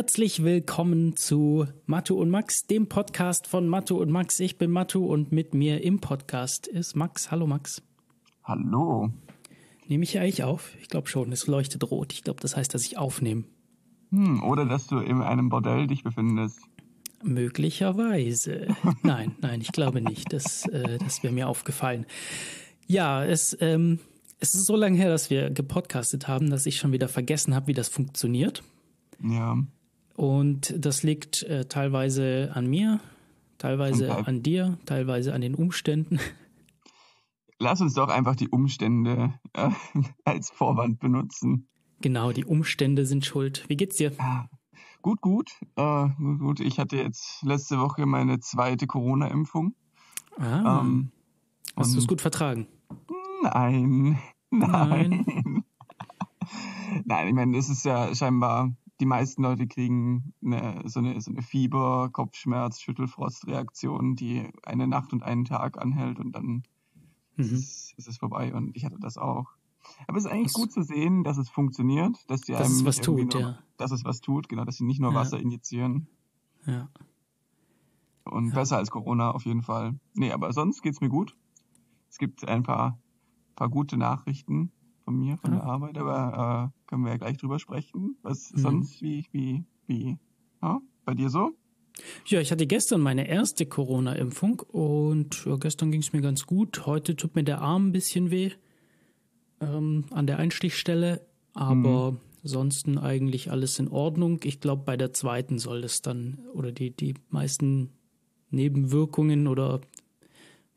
Herzlich willkommen zu Matu und Max, dem Podcast von Matu und Max. Ich bin Matu und mit mir im Podcast ist Max. Hallo Max. Hallo. Nehme ich eigentlich auf? Ich glaube schon, es leuchtet rot. Ich glaube, das heißt, dass ich aufnehme. Hm, oder dass du in einem Bordell dich befindest. Möglicherweise. nein, nein, ich glaube nicht. Das, äh, das wäre mir aufgefallen. Ja, es, ähm, es ist so lange her, dass wir gepodcastet haben, dass ich schon wieder vergessen habe, wie das funktioniert. Ja. Und das liegt äh, teilweise an mir, teilweise an dir, teilweise an den Umständen. Lass uns doch einfach die Umstände äh, als Vorwand benutzen. Genau, die Umstände sind schuld. Wie geht's dir? Gut, gut. Äh, gut. Ich hatte jetzt letzte Woche meine zweite Corona-Impfung. Ah, Ähm, hast du es gut vertragen? Nein. Nein. Nein, ich meine, es ist ja scheinbar, die meisten Leute kriegen eine, so, eine, so eine Fieber, Kopfschmerz, Schüttelfrostreaktion, die eine Nacht und einen Tag anhält und dann ist, Mhm. es, ist es vorbei und ich hatte das auch. Aber es ist eigentlich Das- gut zu sehen, dass es funktioniert, dass die Dass einem es was tut, nur, ja. Dass es was tut, genau, dass sie nicht nur Ja. Wasser injizieren. Ja. Und Ja. besser als Corona auf jeden Fall. Nee, aber sonst geht's mir gut. Es gibt ein paar, paar gute Nachrichten von mir, von der Arbeit, aber äh, können wir ja gleich drüber sprechen. Was Mhm. sonst, wie, wie, wie, ja, bei dir so? Ja, ich hatte gestern meine erste Corona-Impfung und ja, gestern ging es mir ganz gut. Heute tut mir der Arm ein bisschen weh ähm, an der Einstichstelle, aber ansonsten eigentlich alles in Ordnung. Ich glaube, bei der zweiten soll es dann oder die, die meisten Nebenwirkungen oder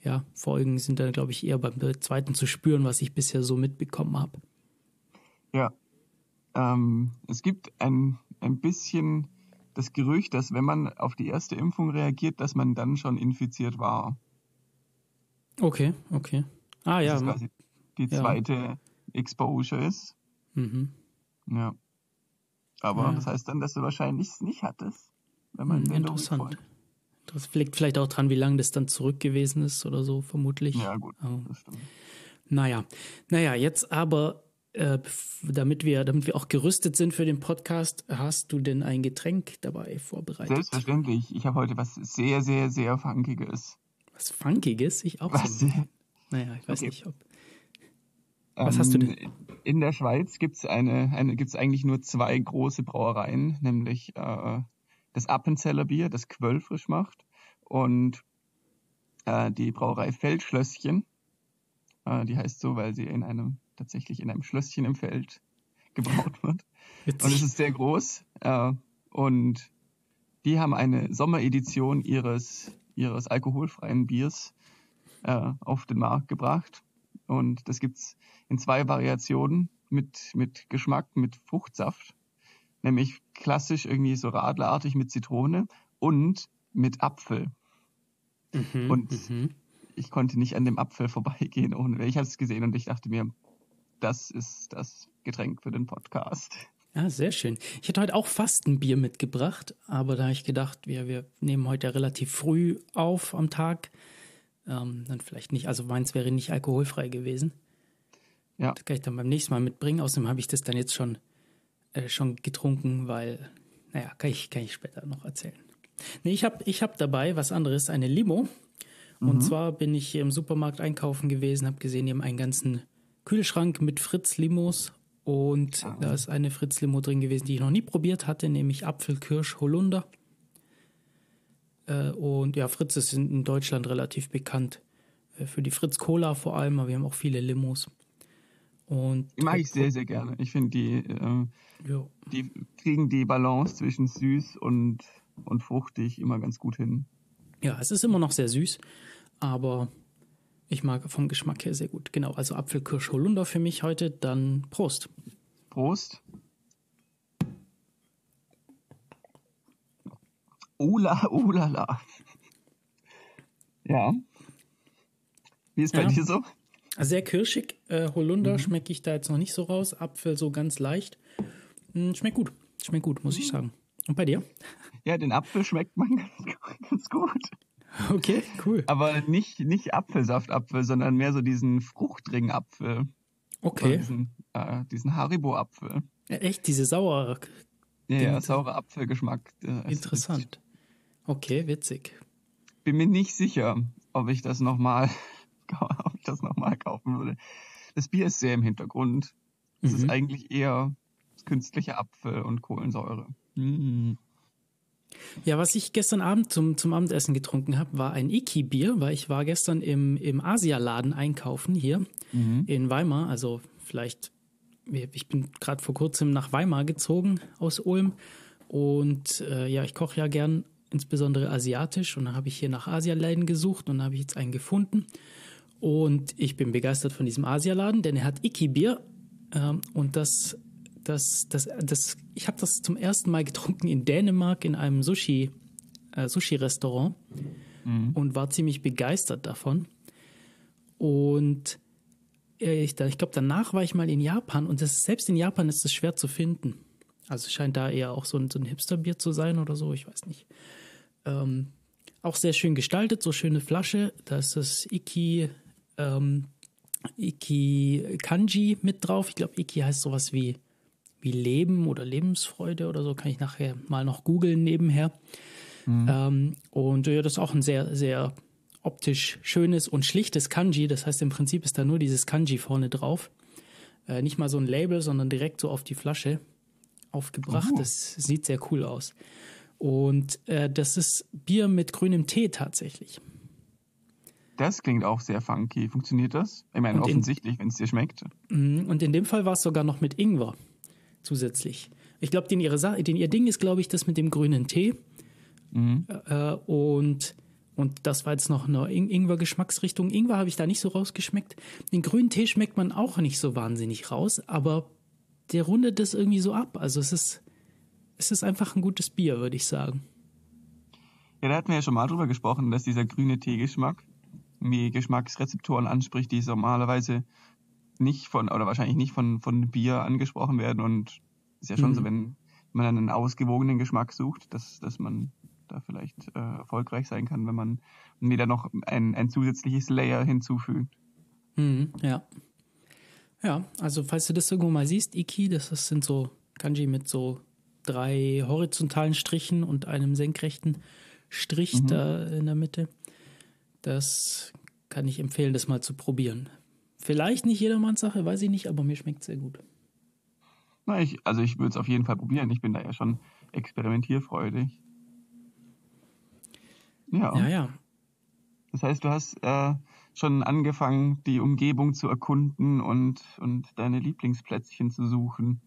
ja, Folgen sind dann, glaube ich, eher beim zweiten zu spüren, was ich bisher so mitbekommen habe. Ja. Ähm, es gibt ein, ein bisschen das Gerücht, dass wenn man auf die erste Impfung reagiert, dass man dann schon infiziert war. Okay, okay. Ah Das ja. ist quasi die Ja. zweite Exposure ist. Mhm. Ja. Aber Ja. das heißt dann, dass du wahrscheinlich es nicht hattest. Wenn man Hm, interessant. folgt. Das liegt vielleicht auch dran, wie lange das dann zurück gewesen ist oder so, vermutlich. Ja, gut, Oh. das stimmt. Naja, naja, jetzt aber, äh, damit, wir, damit wir auch gerüstet sind für den Podcast, hast du denn ein Getränk dabei vorbereitet? Selbstverständlich. Ich habe heute was sehr, sehr, sehr Funkiges. Was Funkiges? Ich auch Was? so. Naja, ich weiß Okay. nicht, ob. Was hast du denn? Ähm, In der Schweiz gibt's eine, eine gibt's eigentlich nur zwei große Brauereien, nämlich äh, das Appenzeller Bier, das Quölfrisch macht, und äh, die Brauerei Feldschlösschen. Äh, die heißt so, weil sie in einem tatsächlich in einem Schlösschen im Feld gebraut wird. Und es Witzig. ist sehr groß. Äh, und die haben eine Sommeredition ihres, ihres alkoholfreien Biers äh, auf den Markt gebracht. Und das gibt's in zwei Variationen mit, mit Geschmack, mit Fruchtsaft. Nämlich klassisch irgendwie so radlerartig mit Zitrone und mit Apfel. Mhm, und- mhm. Ich konnte nicht an dem Apfel vorbeigehen, ohne ich habe es gesehen und ich dachte mir, das ist das Getränk für den Podcast. Ja, sehr schön. Ich hätte heute auch fast ein Bier mitgebracht, aber da habe ich gedacht, wir, wir nehmen heute ja relativ früh auf am Tag. Ähm, dann vielleicht nicht, also meins wäre nicht alkoholfrei gewesen. Ja. Das kann ich dann beim nächsten Mal mitbringen. Außerdem habe ich das dann jetzt schon, äh, schon getrunken, weil, naja, kann ich, kann ich später noch erzählen. Nee, ich habe ich hab dabei was anderes, eine Limo. Und zwar bin ich hier im Supermarkt einkaufen gewesen, habe gesehen, die haben einen ganzen Kühlschrank mit Fritz-Limos. Und Ah. da ist eine Fritz-Limo drin gewesen, die ich noch nie probiert hatte, nämlich Apfel, Kirsch, Holunder. Äh, und ja, Fritz ist in, in Deutschland relativ bekannt. Äh, für die Fritz Cola vor allem, aber wir haben auch viele Limos. Und Die mag ich sehr, sehr gerne. Ich finde, die, äh, die kriegen die Balance zwischen süß und, und fruchtig immer ganz gut hin. ja, es ist immer noch sehr süß, aber ich mag vom Geschmack her sehr gut. Genau, also Apfel, Kirsch, Holunder für mich heute. Dann Prost. Prost. Ula, ulala. Ja. Wie ist bei Ja. dir so? Sehr kirschig. Äh, Holunder schmecke ich da jetzt noch nicht so raus. Apfel so ganz leicht. Hm, schmeckt gut. Schmeckt gut, muss ich sagen. Und bei dir? Ja, den Apfel schmeckt man ganz, ganz gut. Okay, cool. Aber nicht, nicht Apfelsaftapfel, sondern mehr so diesen Fruchtringapfel. Okay. diesen, äh, diesen Haribo-Apfel. Ja, echt, diese sauer, Ja, ja saurer Apfelgeschmack. Interessant. Okay, witzig. Bin mir nicht sicher, ob ich das nochmal, ob ich das nochmal kaufen würde. Das Bier ist sehr im Hintergrund. Es mhm. ist eigentlich eher künstlicher Apfel und Kohlensäure. Mhm. Ja, was ich gestern Abend zum, zum Abendessen getrunken habe, war ein Iki-Bier, weil ich war gestern im, im Asialaden einkaufen hier mhm. in Weimar. Also vielleicht, ich bin gerade vor kurzem nach Weimar gezogen aus Ulm. Und äh, ja, ich koche ja gern, insbesondere asiatisch. Und dann habe ich hier nach Asialäden gesucht und habe ich jetzt einen gefunden. Und ich bin begeistert von diesem Asialaden, denn er hat Iki-Bier. Ähm, und das das, das, das, ich habe das zum ersten Mal getrunken in Dänemark in einem Sushi, äh, Sushi-Restaurant mhm. und war ziemlich begeistert davon. Und äh, ich, ich glaube, danach war ich mal in Japan und das, selbst in Japan ist es schwer zu finden. Also scheint da eher auch so ein, so ein Hipster-Bier zu sein oder so, ich weiß nicht. Ähm, auch sehr schön gestaltet, so schöne Flasche. Da ist das Iki, ähm, Iki Kanji mit drauf. Ich glaube, Iki heißt sowas wie wie Leben oder Lebensfreude oder so, kann ich nachher mal noch googeln nebenher. Mhm. Ähm, und ja, das ist auch ein sehr, sehr optisch schönes und schlichtes Kanji. Das heißt, im Prinzip ist da nur dieses Kanji vorne drauf. Äh, nicht mal so ein Label, sondern direkt so auf die Flasche aufgebracht. Oh. Das sieht sehr cool aus. Und äh, das ist Bier mit grünem Tee tatsächlich. Das klingt auch sehr funky. Funktioniert das? Ich meine, und offensichtlich, wenn es dir schmeckt. Mhm, und in dem Fall war es sogar noch mit Ingwer zusätzlich. Ich glaube, den, ihre den ihr Ding ist, glaube ich, das mit dem grünen Tee. Mhm. Äh, und, und das war jetzt noch eine In Ingwer-Geschmacksrichtung. Ingwer habe ich da nicht so rausgeschmeckt. Den grünen Tee schmeckt man auch nicht so wahnsinnig raus, aber der rundet das irgendwie so ab. Also es ist, es ist einfach ein gutes Bier, würde ich sagen. Ja, da hatten wir ja schon mal drüber gesprochen, dass dieser grüne Teegeschmack wie Geschmacksrezeptoren anspricht, die normalerweise nicht von, oder wahrscheinlich nicht von, von Bier angesprochen werden. Und ist ja schon mhm. so, wenn man einen ausgewogenen Geschmack sucht, dass, dass man da vielleicht äh, erfolgreich sein kann, wenn man wieder noch ein, ein zusätzliches Layer hinzufügt. Mhm, ja. Ja, also falls du das irgendwo mal siehst, Iki, das sind so Kanji mit so drei horizontalen Strichen und einem senkrechten Strich mhm. da in der Mitte. Das kann ich empfehlen, das mal zu probieren. Vielleicht nicht jedermanns Sache, weiß ich nicht, aber mir schmeckt es sehr gut. Na, ich, also ich würde es auf jeden Fall probieren. Ich bin da ja schon experimentierfreudig. Ja. Ja, ja. Das heißt, du hast äh, schon angefangen, die Umgebung zu erkunden und, und deine Lieblingsplätzchen zu suchen.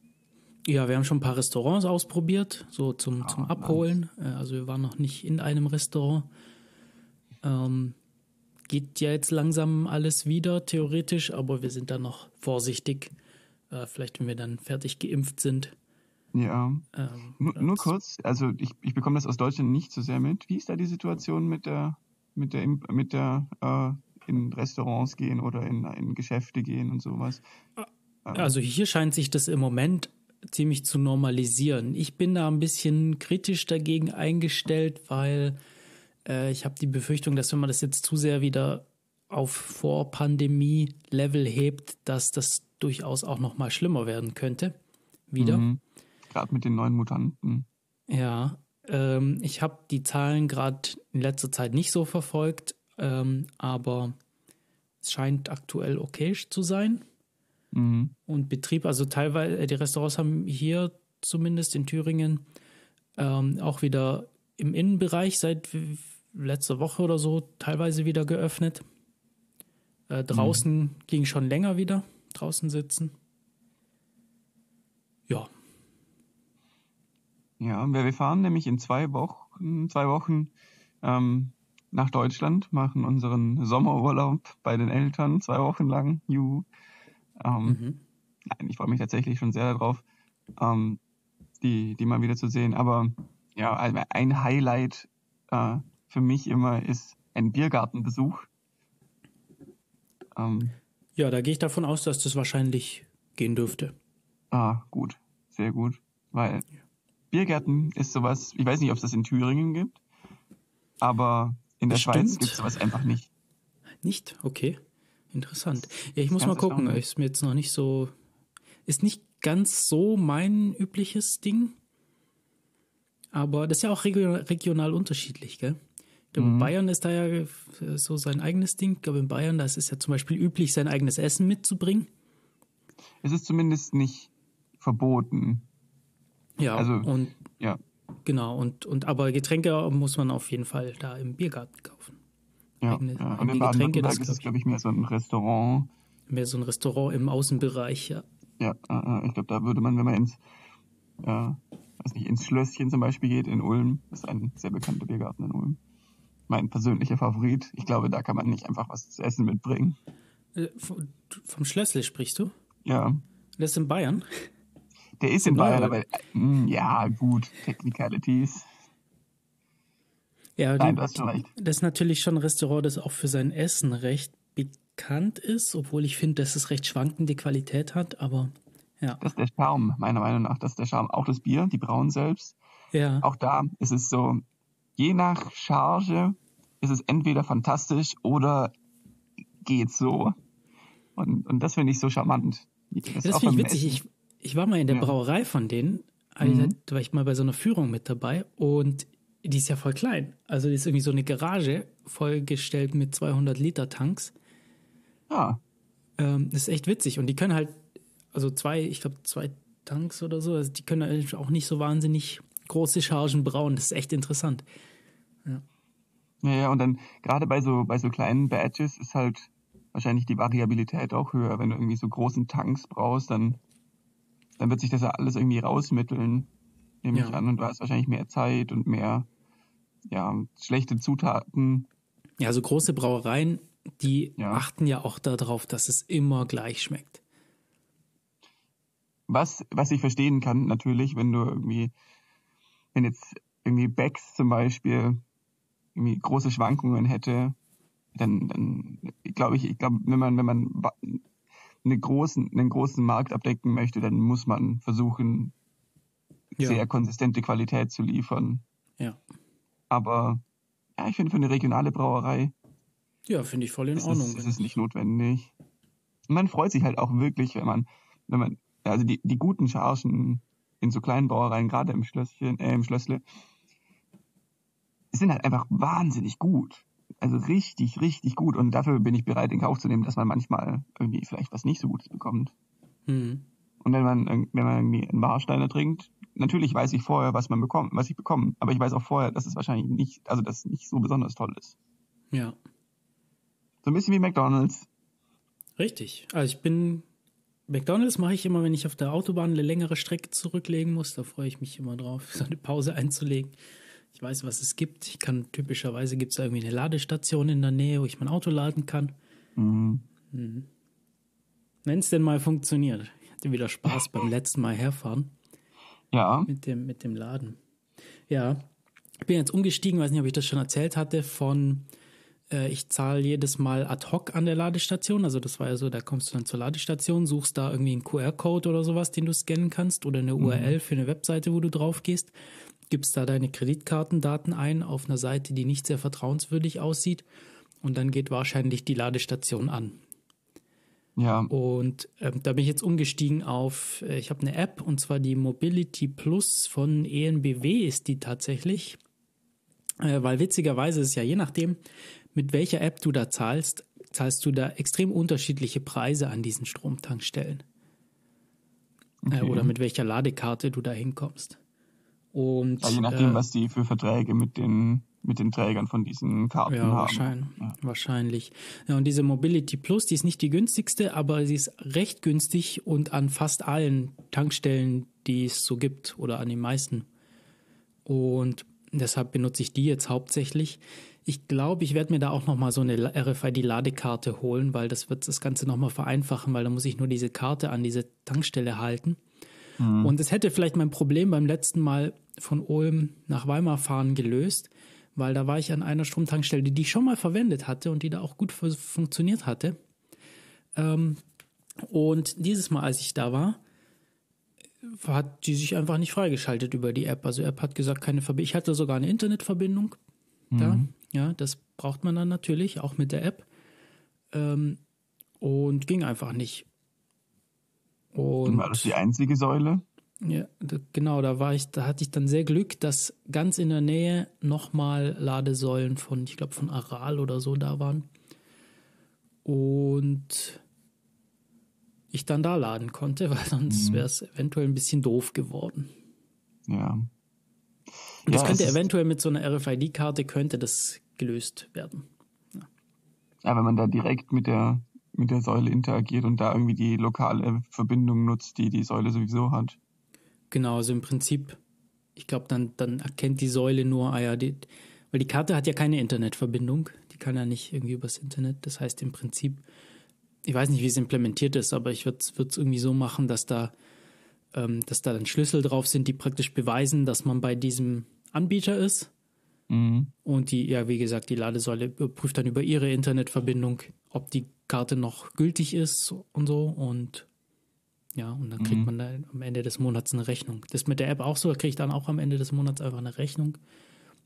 Ja, wir haben schon ein paar Restaurants ausprobiert, so zum, ah, zum Abholen. Nice. Äh, also wir waren noch nicht in einem Restaurant. Ähm, geht ja jetzt langsam alles wieder, theoretisch, aber wir sind da noch vorsichtig. Äh, vielleicht, wenn wir dann fertig geimpft sind. Ja. Ähm, nur, nur, kurz, also ich, ich bekomme das aus Deutschland nicht so sehr mit. Wie ist da die Situation mit der, mit der, mit der, äh, in Restaurants gehen oder in, in Geschäfte gehen und sowas? Äh, also hier scheint sich das im Moment ziemlich zu normalisieren. Ich bin da ein bisschen kritisch dagegen eingestellt, weil äh, ich habe die Befürchtung, dass wenn man das jetzt zu sehr wieder auf Vor-Pandemie-Level hebt, dass das durchaus auch noch mal schlimmer werden könnte. Wieder. Mhm. Gerade mit den neuen Mutanten. Ja, ähm, ich habe die Zahlen gerade in letzter Zeit nicht so verfolgt, ähm, aber es scheint aktuell okay zu sein. Mhm. Und Betrieb, also teilweise, äh, die Restaurants haben hier zumindest in Thüringen ähm, auch wieder im Innenbereich seit letzte Woche oder so teilweise wieder geöffnet. Äh, draußen mhm. ging schon länger wieder, draußen sitzen. Ja. Ja, wir fahren nämlich in zwei Wochen, zwei Wochen ähm, nach Deutschland, machen unseren Sommerurlaub bei den Eltern zwei Wochen lang. Juhu. Ähm, mhm. Nein, ich freue mich tatsächlich schon sehr darauf, ähm, die, die mal wieder zu sehen. Aber ja, ein Highlight äh, für mich immer ist ein Biergartenbesuch. Ähm, ja, da gehe ich davon aus, dass das wahrscheinlich gehen dürfte. Ah, gut, sehr gut. Weil Biergärten ist sowas, ich weiß nicht, ob es das in Thüringen gibt, aber in der Bestimmt. Schweiz gibt es sowas einfach nicht. Nicht? Okay. Interessant. Ja, ich muss mal gucken. Ist mir jetzt noch nicht so. Ist nicht ganz so mein übliches Ding. Aber das ist ja auch regional, regional unterschiedlich, gell? Mhm. Bayern ist da ja äh, so sein eigenes Ding. Ich glaube, in Bayern, da ist es ja zum Beispiel üblich, sein eigenes Essen mitzubringen. Es ist zumindest nicht verboten. Ja, Also- und Ja, genau, und, und aber Getränke muss man auf jeden Fall da im Biergarten kaufen. ja. Eigene- ja. Und in Getränke, das ist glaube ich, mehr so ein Restaurant. Mehr so ein Restaurant im Außenbereich, ja. Ja, äh, äh, ich glaube, da würde man, wenn man ins, äh, weiß nicht, ins Schlösschen zum Beispiel geht in Ulm, das ist ein sehr bekannter Biergarten in Ulm. Mein persönlicher Favorit. Ich glaube, da kann man nicht einfach was zu essen mitbringen. Äh, vom, vom Schlössle sprichst du? Ja, Das ist in Bayern. der ist in Genau, Bayern, aber- aber äh, mh, ja, gut, Technicalities. Ja, Nein, recht. das ist natürlich schon ein Restaurant, das auch für sein Essen recht bekannt ist, obwohl ich finde, dass es recht schwankende Qualität hat, aber ja. Das ist der Charme, meiner Meinung nach. Das ist der Charme. Auch das Bier, die Brauen selbst. Ja, Auch da ist es so, je nach Charge ist es entweder fantastisch oder geht so. Und, und das finde ich so charmant. Das, das finde ich witzig. Ich, ich war mal in der Ja. Brauerei von denen, also da war ich mal bei so einer Führung mit dabei und die ist ja voll klein. Also die ist irgendwie so eine Garage vollgestellt mit 200 Liter Tanks. Ja, Ähm, das ist echt witzig. Und die können halt, also zwei, ich glaube zwei Tanks oder so, also die können halt auch nicht so wahnsinnig große Chargen brauen. Das ist echt interessant. ja, ja, und dann gerade bei so, bei so kleinen Badges ist halt wahrscheinlich die Variabilität auch höher. Wenn du irgendwie so großen Tanks brauchst, dann, dann wird sich das ja alles irgendwie rausmitteln, nehme Ja. ich an. Und du hast wahrscheinlich mehr Zeit und mehr, ja, schlechte Zutaten. Ja, so große Brauereien, die Ja. achten ja auch darauf, dass es immer gleich schmeckt. Was, was ich verstehen kann, natürlich, wenn du irgendwie, wenn jetzt irgendwie Becks zum Beispiel irgendwie große Schwankungen hätte, dann, dann glaube ich, ich glaube, wenn man, wenn man einen großen, einen großen Markt abdecken möchte, dann muss man versuchen, Ja. sehr konsistente Qualität zu liefern. Ja. Aber ja, ich finde für eine regionale Brauerei Ja, finde ich voll in ist Ordnung. es, ist nicht notwendig. Und man freut sich halt auch wirklich, wenn man, wenn man, also die, die guten Chargen in so kleinen Brauereien, gerade im Schlösschen, äh, im Schlössle, sind halt einfach wahnsinnig gut. Also richtig, richtig gut. Und dafür bin ich bereit, in Kauf zu nehmen, dass man manchmal irgendwie vielleicht was nicht so Gutes bekommt. Hm. Und wenn man, wenn man irgendwie einen Warsteiner trinkt, natürlich weiß ich vorher, was man bekommt, was ich bekomme. Aber ich weiß auch vorher, dass es wahrscheinlich nicht, also dass es nicht so besonders toll ist. Ja, So ein bisschen wie McDonalds. richtig. Also ich bin, McDonalds mache ich immer, wenn ich auf der Autobahn eine längere Strecke zurücklegen muss. Da freue ich mich immer drauf, so eine Pause einzulegen. Ich weiß, was es gibt. Ich kann, typischerweise gibt es irgendwie eine Ladestation in der Nähe, wo ich mein Auto laden kann. Mhm. Wenn es denn mal funktioniert. Ich hatte wieder Spaß beim letzten Mal herfahren. Ja, mit dem, mit dem Laden. Ja, ich bin jetzt umgestiegen, weiß nicht, ob ich das schon erzählt hatte, von äh, ich zahle jedes Mal ad hoc an der Ladestation. Also das war ja so, da kommst du dann zur Ladestation, suchst da irgendwie einen QR-Code oder sowas, den du scannen kannst oder eine URL für eine Webseite, wo du drauf gehst, gibst da deine Kreditkartendaten ein auf einer Seite, die nicht sehr vertrauenswürdig aussieht und dann geht wahrscheinlich die Ladestation an. ja. Und ähm, da bin ich jetzt umgestiegen auf, äh, ich habe eine App und zwar die Mobility Plus von ENBW ist die tatsächlich. Äh, weil witzigerweise ist ja je nachdem, mit welcher App du da zahlst, zahlst du da extrem unterschiedliche Preise an diesen Stromtankstellen. Äh, Okay. oder mit welcher Ladekarte du da hinkommst. Und Ja, je nachdem, äh, was die für Verträge mit den, mit den Trägern von diesen Karten Ja, haben. wahrscheinlich. wahrscheinlich. Ja, und diese Mobility Plus, die ist nicht die günstigste, aber sie ist recht günstig und an fast allen Tankstellen, die es so gibt oder an den meisten. Und deshalb benutze ich die jetzt hauptsächlich. Ich glaube, ich werde mir da auch nochmal so eine RFID-Ladekarte holen, weil das wird das Ganze nochmal vereinfachen, weil da muss ich nur diese Karte an diese Tankstelle halten. Und es hätte vielleicht mein Problem beim letzten Mal von Ulm nach Weimar fahren gelöst, weil da war ich an einer Stromtankstelle, die ich schon mal verwendet hatte und die da auch gut fu- funktioniert hatte. Ähm, und dieses Mal, als ich da war, hat die sich einfach nicht freigeschaltet über die App. Also App hat gesagt, keine Verbindung. Ich hatte sogar eine Internetverbindung da. Ja, das braucht man dann natürlich, auch mit der App. Ähm, und ging einfach nicht. Und war das die einzige Säule? Ja, da, genau, da war ich, da hatte ich dann sehr Glück, dass ganz in der Nähe nochmal Ladesäulen von, ich glaube, von Aral oder so da waren. Und ich dann da laden konnte, weil sonst mhm. wäre es eventuell ein bisschen doof geworden. Ja. Und das ja, könnte eventuell mit so einer RFID-Karte könnte das gelöst werden. Ja. ja, wenn man da direkt mit der mit der Säule interagiert und da irgendwie die lokale Verbindung nutzt, die die Säule sowieso hat. Genau, also im Prinzip, ich glaube, dann, dann erkennt die Säule nur, ah ja, die, weil die Karte hat ja keine Internetverbindung, die kann ja nicht irgendwie übers Internet. Das heißt im Prinzip, ich weiß nicht, wie es implementiert ist, aber ich würde es irgendwie so machen, dass da, ähm, dass da dann Schlüssel drauf sind, die praktisch beweisen, dass man bei diesem Anbieter ist. Mhm. Und die, ja, wie gesagt, die Ladesäule prüft dann über ihre Internetverbindung, ob die Karte noch gültig ist und so. Und ja, und dann kriegt mhm. man da am Ende des Monats eine Rechnung. Das ist mit der App auch so, da kriege ich dann auch am Ende des Monats einfach eine Rechnung,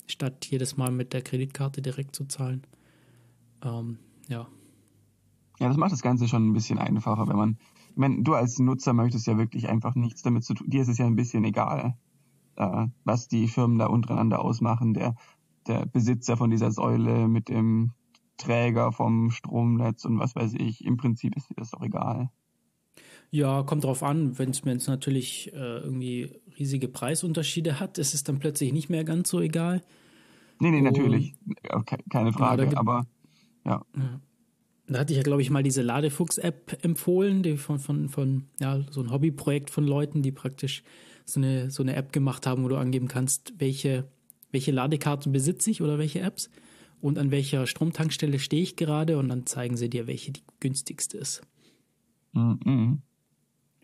statt jedes Mal mit der Kreditkarte direkt zu zahlen. Ähm, ja. Ja, das macht das Ganze schon ein bisschen einfacher, wenn man, ich meine, du als Nutzer möchtest ja wirklich einfach nichts damit zu tun. Dir ist es ja ein bisschen egal, äh, was die Firmen da untereinander ausmachen. Der, der Besitzer von dieser Säule mit dem Träger vom Stromnetz und was weiß ich. Im Prinzip ist dir das doch egal. Ja, kommt drauf an. Wenn es natürlich äh, irgendwie riesige Preisunterschiede hat, ist es dann plötzlich nicht mehr ganz so egal. Nee, nee, und, natürlich. Keine Frage, ja, aber ja. ja. Da hatte ich ja, glaube ich, mal diese Ladefuchs-App empfohlen, die von, von, von, ja, so ein Hobbyprojekt von Leuten, die praktisch so eine, so eine App gemacht haben, wo du angeben kannst, welche, welche Ladekarten besitze ich oder welche Apps und an welcher Stromtankstelle stehe ich gerade und dann zeigen sie dir, welche die günstigste ist. Mhm.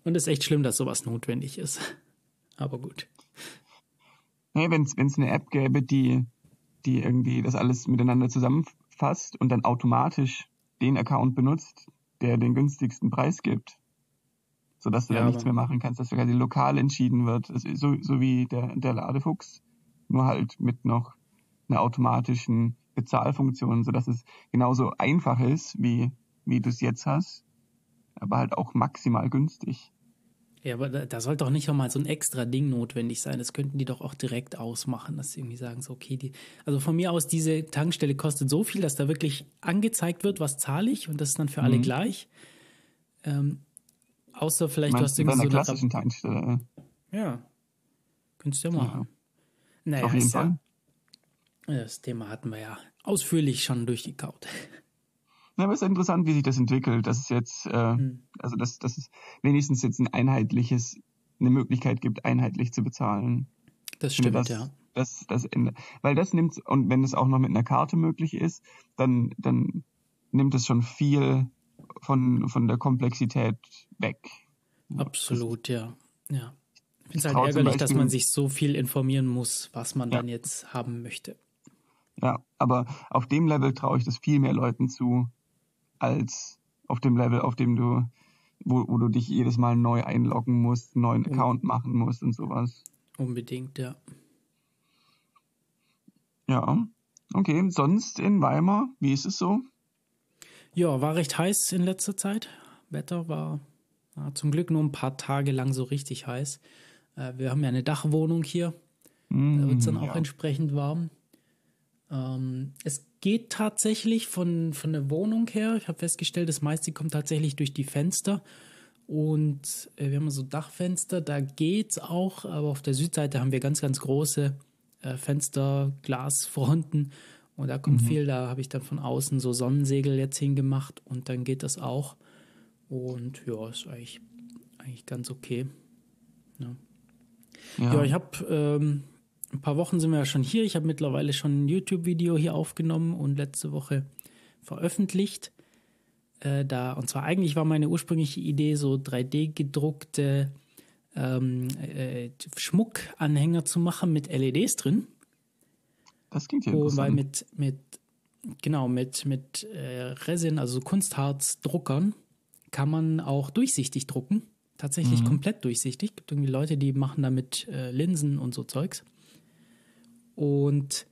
Und es ist echt schlimm, dass sowas notwendig ist. Aber gut. Nee, wenn es eine App gäbe, die, die irgendwie das alles miteinander zusammenfasst und dann automatisch den Account benutzt, der den günstigsten Preis gibt, sodass du ja, da nichts mehr machen kannst, dass quasi lokal entschieden wird, so, so wie der, der Ladefuchs, nur halt mit noch einer automatischen Bezahlfunktion, sodass es genauso einfach ist, wie, wie du es jetzt hast, aber halt auch maximal günstig. Ja, aber da, da soll doch nicht nochmal so ein extra Ding notwendig sein. Das könnten die doch auch direkt ausmachen, dass sie irgendwie sagen, so, okay, die, also von mir aus, diese Tankstelle kostet so viel, dass da wirklich angezeigt wird, was zahle ich und das ist dann für mhm. alle gleich. Ähm, außer vielleicht, du hast irgendwie so eine klassischen Tankstelle. Ja, könntest du ja machen. Ja. Naja, Auf jeden Fall. Das Thema hatten wir ja ausführlich schon durchgekaut. Ja, aber es ist interessant, wie sich das entwickelt. Dass es jetzt, äh, hm. also dass, dass es wenigstens jetzt ein einheitliches, eine Möglichkeit gibt, einheitlich zu bezahlen. Das stimmt, das, ja. Das, das, weil das nimmt, und wenn es auch noch mit einer Karte möglich ist, dann, dann nimmt es schon viel von, von der Komplexität weg. Absolut, ja. ja. Ich finde es halt ärgerlich, dass man sich so viel informieren muss, was man ja. dann jetzt haben möchte. Ja, aber auf dem Level traue ich das viel mehr Leuten zu, als auf dem Level, auf dem du, wo, wo du dich jedes Mal neu einloggen musst, einen neuen Account machen musst und sowas. Unbedingt, ja. Ja, okay. Sonst in Weimar, wie ist es so? Ja, war recht heiß in letzter Zeit. Wetter war, war zum Glück nur ein paar Tage lang so richtig heiß. Äh, wir haben ja eine Dachwohnung hier. Mm, da wird es dann auch ja. entsprechend warm. Ähm, es geht tatsächlich von, von der Wohnung her. Ich habe festgestellt, das meiste kommt tatsächlich durch die Fenster. Und äh, wir haben so Dachfenster, da geht's auch, aber auf der Südseite haben wir ganz, ganz große äh, Fenster, Glasfronten. Und da kommt mhm. viel, da habe ich dann von außen so Sonnensegel jetzt hingemacht und dann geht das auch. Und ja, ist eigentlich, eigentlich ganz okay. Ja, ja. ja ich habe ähm, ein paar Wochen sind wir ja schon hier. Ich habe mittlerweile schon ein YouTube-Video hier aufgenommen und letzte Woche veröffentlicht. Äh, da, und zwar eigentlich war meine ursprüngliche Idee, so 3D gedruckte ähm, äh, Schmuckanhänger zu machen mit LEDs drin. Das klingt ja interessant. Weil mit, mit, genau, mit, mit äh, Resin, also Kunstharzdruckern, kann man auch durchsichtig drucken. Tatsächlich mhm. komplett durchsichtig. Es gibt irgendwie Leute, die machen damit äh, Linsen und so Zeugs. Und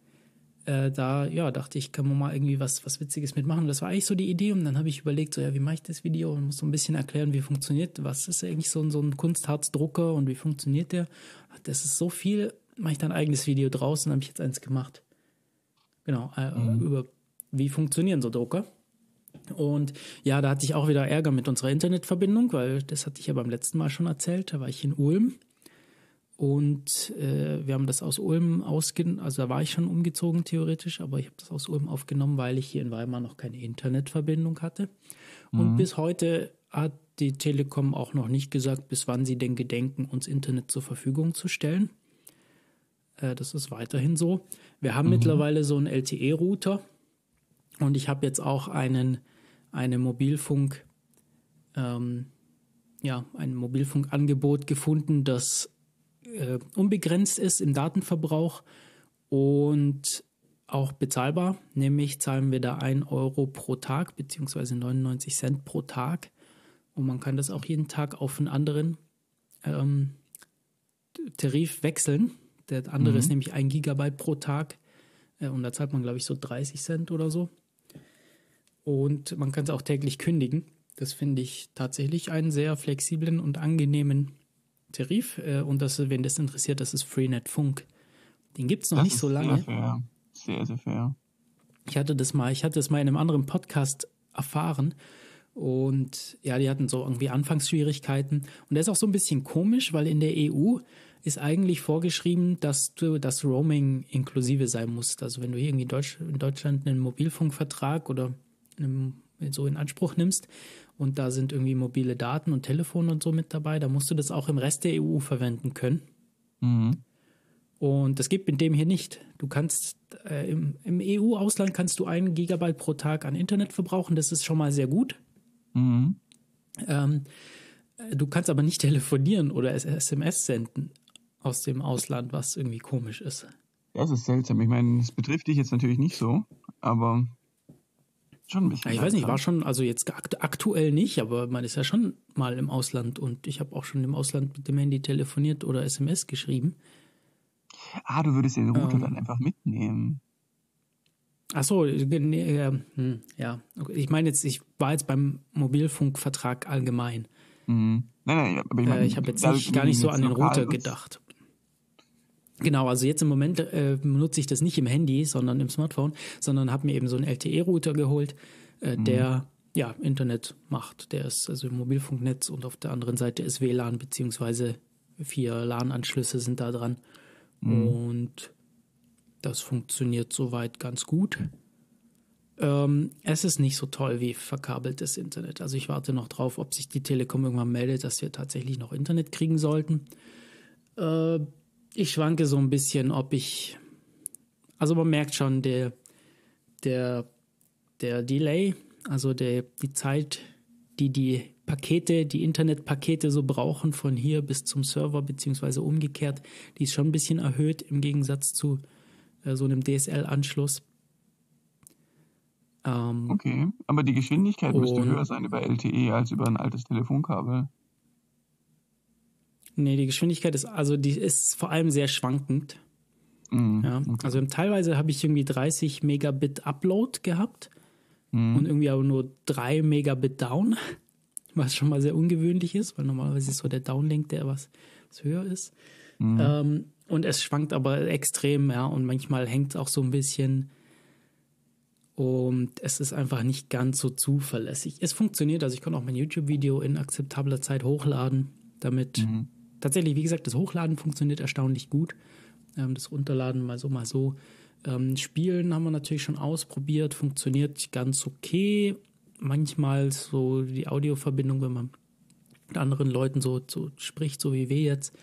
äh, da, ja, dachte ich, kann man mal irgendwie was, was Witziges mitmachen. Das war eigentlich so die Idee. Und dann habe ich überlegt, so, ja, wie mache ich das Video? Und muss so ein bisschen erklären, wie funktioniert, was ist eigentlich so, ein so ein Kunstharzdrucker und wie funktioniert der? Das ist so viel, mache ich dann ein eigenes Video draußen, habe ich jetzt eins gemacht. Genau, äh, mhm. über wie funktionieren so Drucker. Und ja, da hatte ich auch wieder Ärger mit unserer Internetverbindung, weil das hatte ich ja beim letzten Mal schon erzählt. Da war ich in Ulm und äh, wir haben das aus Ulm ausgenommen, also da war ich schon umgezogen theoretisch, aber ich habe das aus Ulm aufgenommen, weil ich hier in Weimar noch keine Internetverbindung hatte. Und mhm. bis heute hat die Telekom auch noch nicht gesagt, bis wann sie denn gedenken, uns Internet zur Verfügung zu stellen. Äh, das ist weiterhin so. Wir haben mhm. mittlerweile so einen LTE-Router und ich habe jetzt auch einen, eine Mobilfunk, ähm, ja, ein Mobilfunkangebot gefunden, das äh, unbegrenzt ist im Datenverbrauch und auch bezahlbar. Nämlich zahlen wir da 1 Euro pro Tag beziehungsweise 99 Cent pro Tag. Und man kann das auch jeden Tag auf einen anderen ähm, Tarif wechseln. Der andere mhm. ist nämlich 1 Gigabyte pro Tag. Äh, und da zahlt man, glaube ich, so 30 Cent oder so. Und man kann es auch täglich kündigen. Das finde ich tatsächlich einen sehr flexiblen und angenehmen Tarif. Äh, und das, wenn das interessiert, das ist Freenet Funk. Den gibt es noch das nicht so lange. Sehr fair. Sehr, sehr fair. Ich hatte das mal, ich hatte das mal in einem anderen Podcast erfahren. Und ja, die hatten so irgendwie Anfangsschwierigkeiten. Und das ist auch so ein bisschen komisch, weil in der EU ist eigentlich vorgeschrieben, dass du das Roaming inklusive sein musst. Also wenn du hier irgendwie Deutsch, in Deutschland einen Mobilfunkvertrag oder so in Anspruch nimmst, und da sind irgendwie mobile Daten und Telefon und so mit dabei. Da musst du das auch im Rest der EU verwenden können. Mhm. Und das gibt in dem hier nicht. Du kannst äh, im, im EU-Ausland kannst du einen Gigabyte pro Tag an Internet verbrauchen. Das ist schon mal sehr gut. Mhm. Ähm, du kannst aber nicht telefonieren oder SMS senden aus dem Ausland, was irgendwie komisch ist. Das ist seltsam. Ich meine, es betrifft dich jetzt natürlich nicht so, aber Schon ein bisschen. ich weiß nicht, war schon, also jetzt aktuell nicht, aber man ist ja schon mal im Ausland und ich habe auch schon im Ausland mit dem Handy telefoniert oder SMS geschrieben. Ah, du würdest den Router ähm, dann einfach mitnehmen. Ach so, nee, äh, hm, ja. Ich meine jetzt, ich war jetzt beim Mobilfunkvertrag allgemein. Mhm. Nein, nein, aber ich, mein, äh, ich habe jetzt nicht, gar nicht so an den Router gedacht. Genau, also jetzt im Moment äh, benutze ich das nicht im Handy, sondern im Smartphone, sondern habe mir eben so einen LTE-Router geholt, äh, mhm. der ja Internet macht. Der ist also im Mobilfunknetz und auf der anderen Seite ist WLAN beziehungsweise vier LAN-Anschlüsse sind da dran mhm. und das funktioniert soweit ganz gut. Ähm, es ist nicht so toll wie verkabeltes Internet. Also ich warte noch drauf, ob sich die Telekom irgendwann meldet, dass wir tatsächlich noch Internet kriegen sollten. Äh, ich schwanke so ein bisschen, ob ich. Also man merkt schon, der, der, der Delay, also der, die Zeit, die die Pakete, die Internetpakete so brauchen von hier bis zum Server, beziehungsweise umgekehrt, die ist schon ein bisschen erhöht im Gegensatz zu äh, so einem DSL-Anschluss. Ähm, okay, aber die Geschwindigkeit müsste höher sein über LTE als über ein altes Telefonkabel. Nee, die Geschwindigkeit ist, also die ist vor allem sehr schwankend. Mhm, ja, okay. Also teilweise habe ich irgendwie 30 Megabit Upload gehabt mhm. und irgendwie aber nur 3 Megabit Down, was schon mal sehr ungewöhnlich ist, weil normalerweise ist so der Downlink, der was, was höher ist. Mhm. Ähm, und es schwankt aber extrem, ja, und manchmal hängt es auch so ein bisschen. Und es ist einfach nicht ganz so zuverlässig. Es funktioniert, also ich kann auch mein YouTube-Video in akzeptabler Zeit hochladen. Damit mhm tatsächlich, wie gesagt, das Hochladen funktioniert erstaunlich gut. Ähm, das Runterladen mal so, mal so. Ähm, Spielen haben wir natürlich schon ausprobiert, funktioniert ganz okay. Manchmal so die Audioverbindung, wenn man mit anderen Leuten so, so spricht, so wie wir jetzt,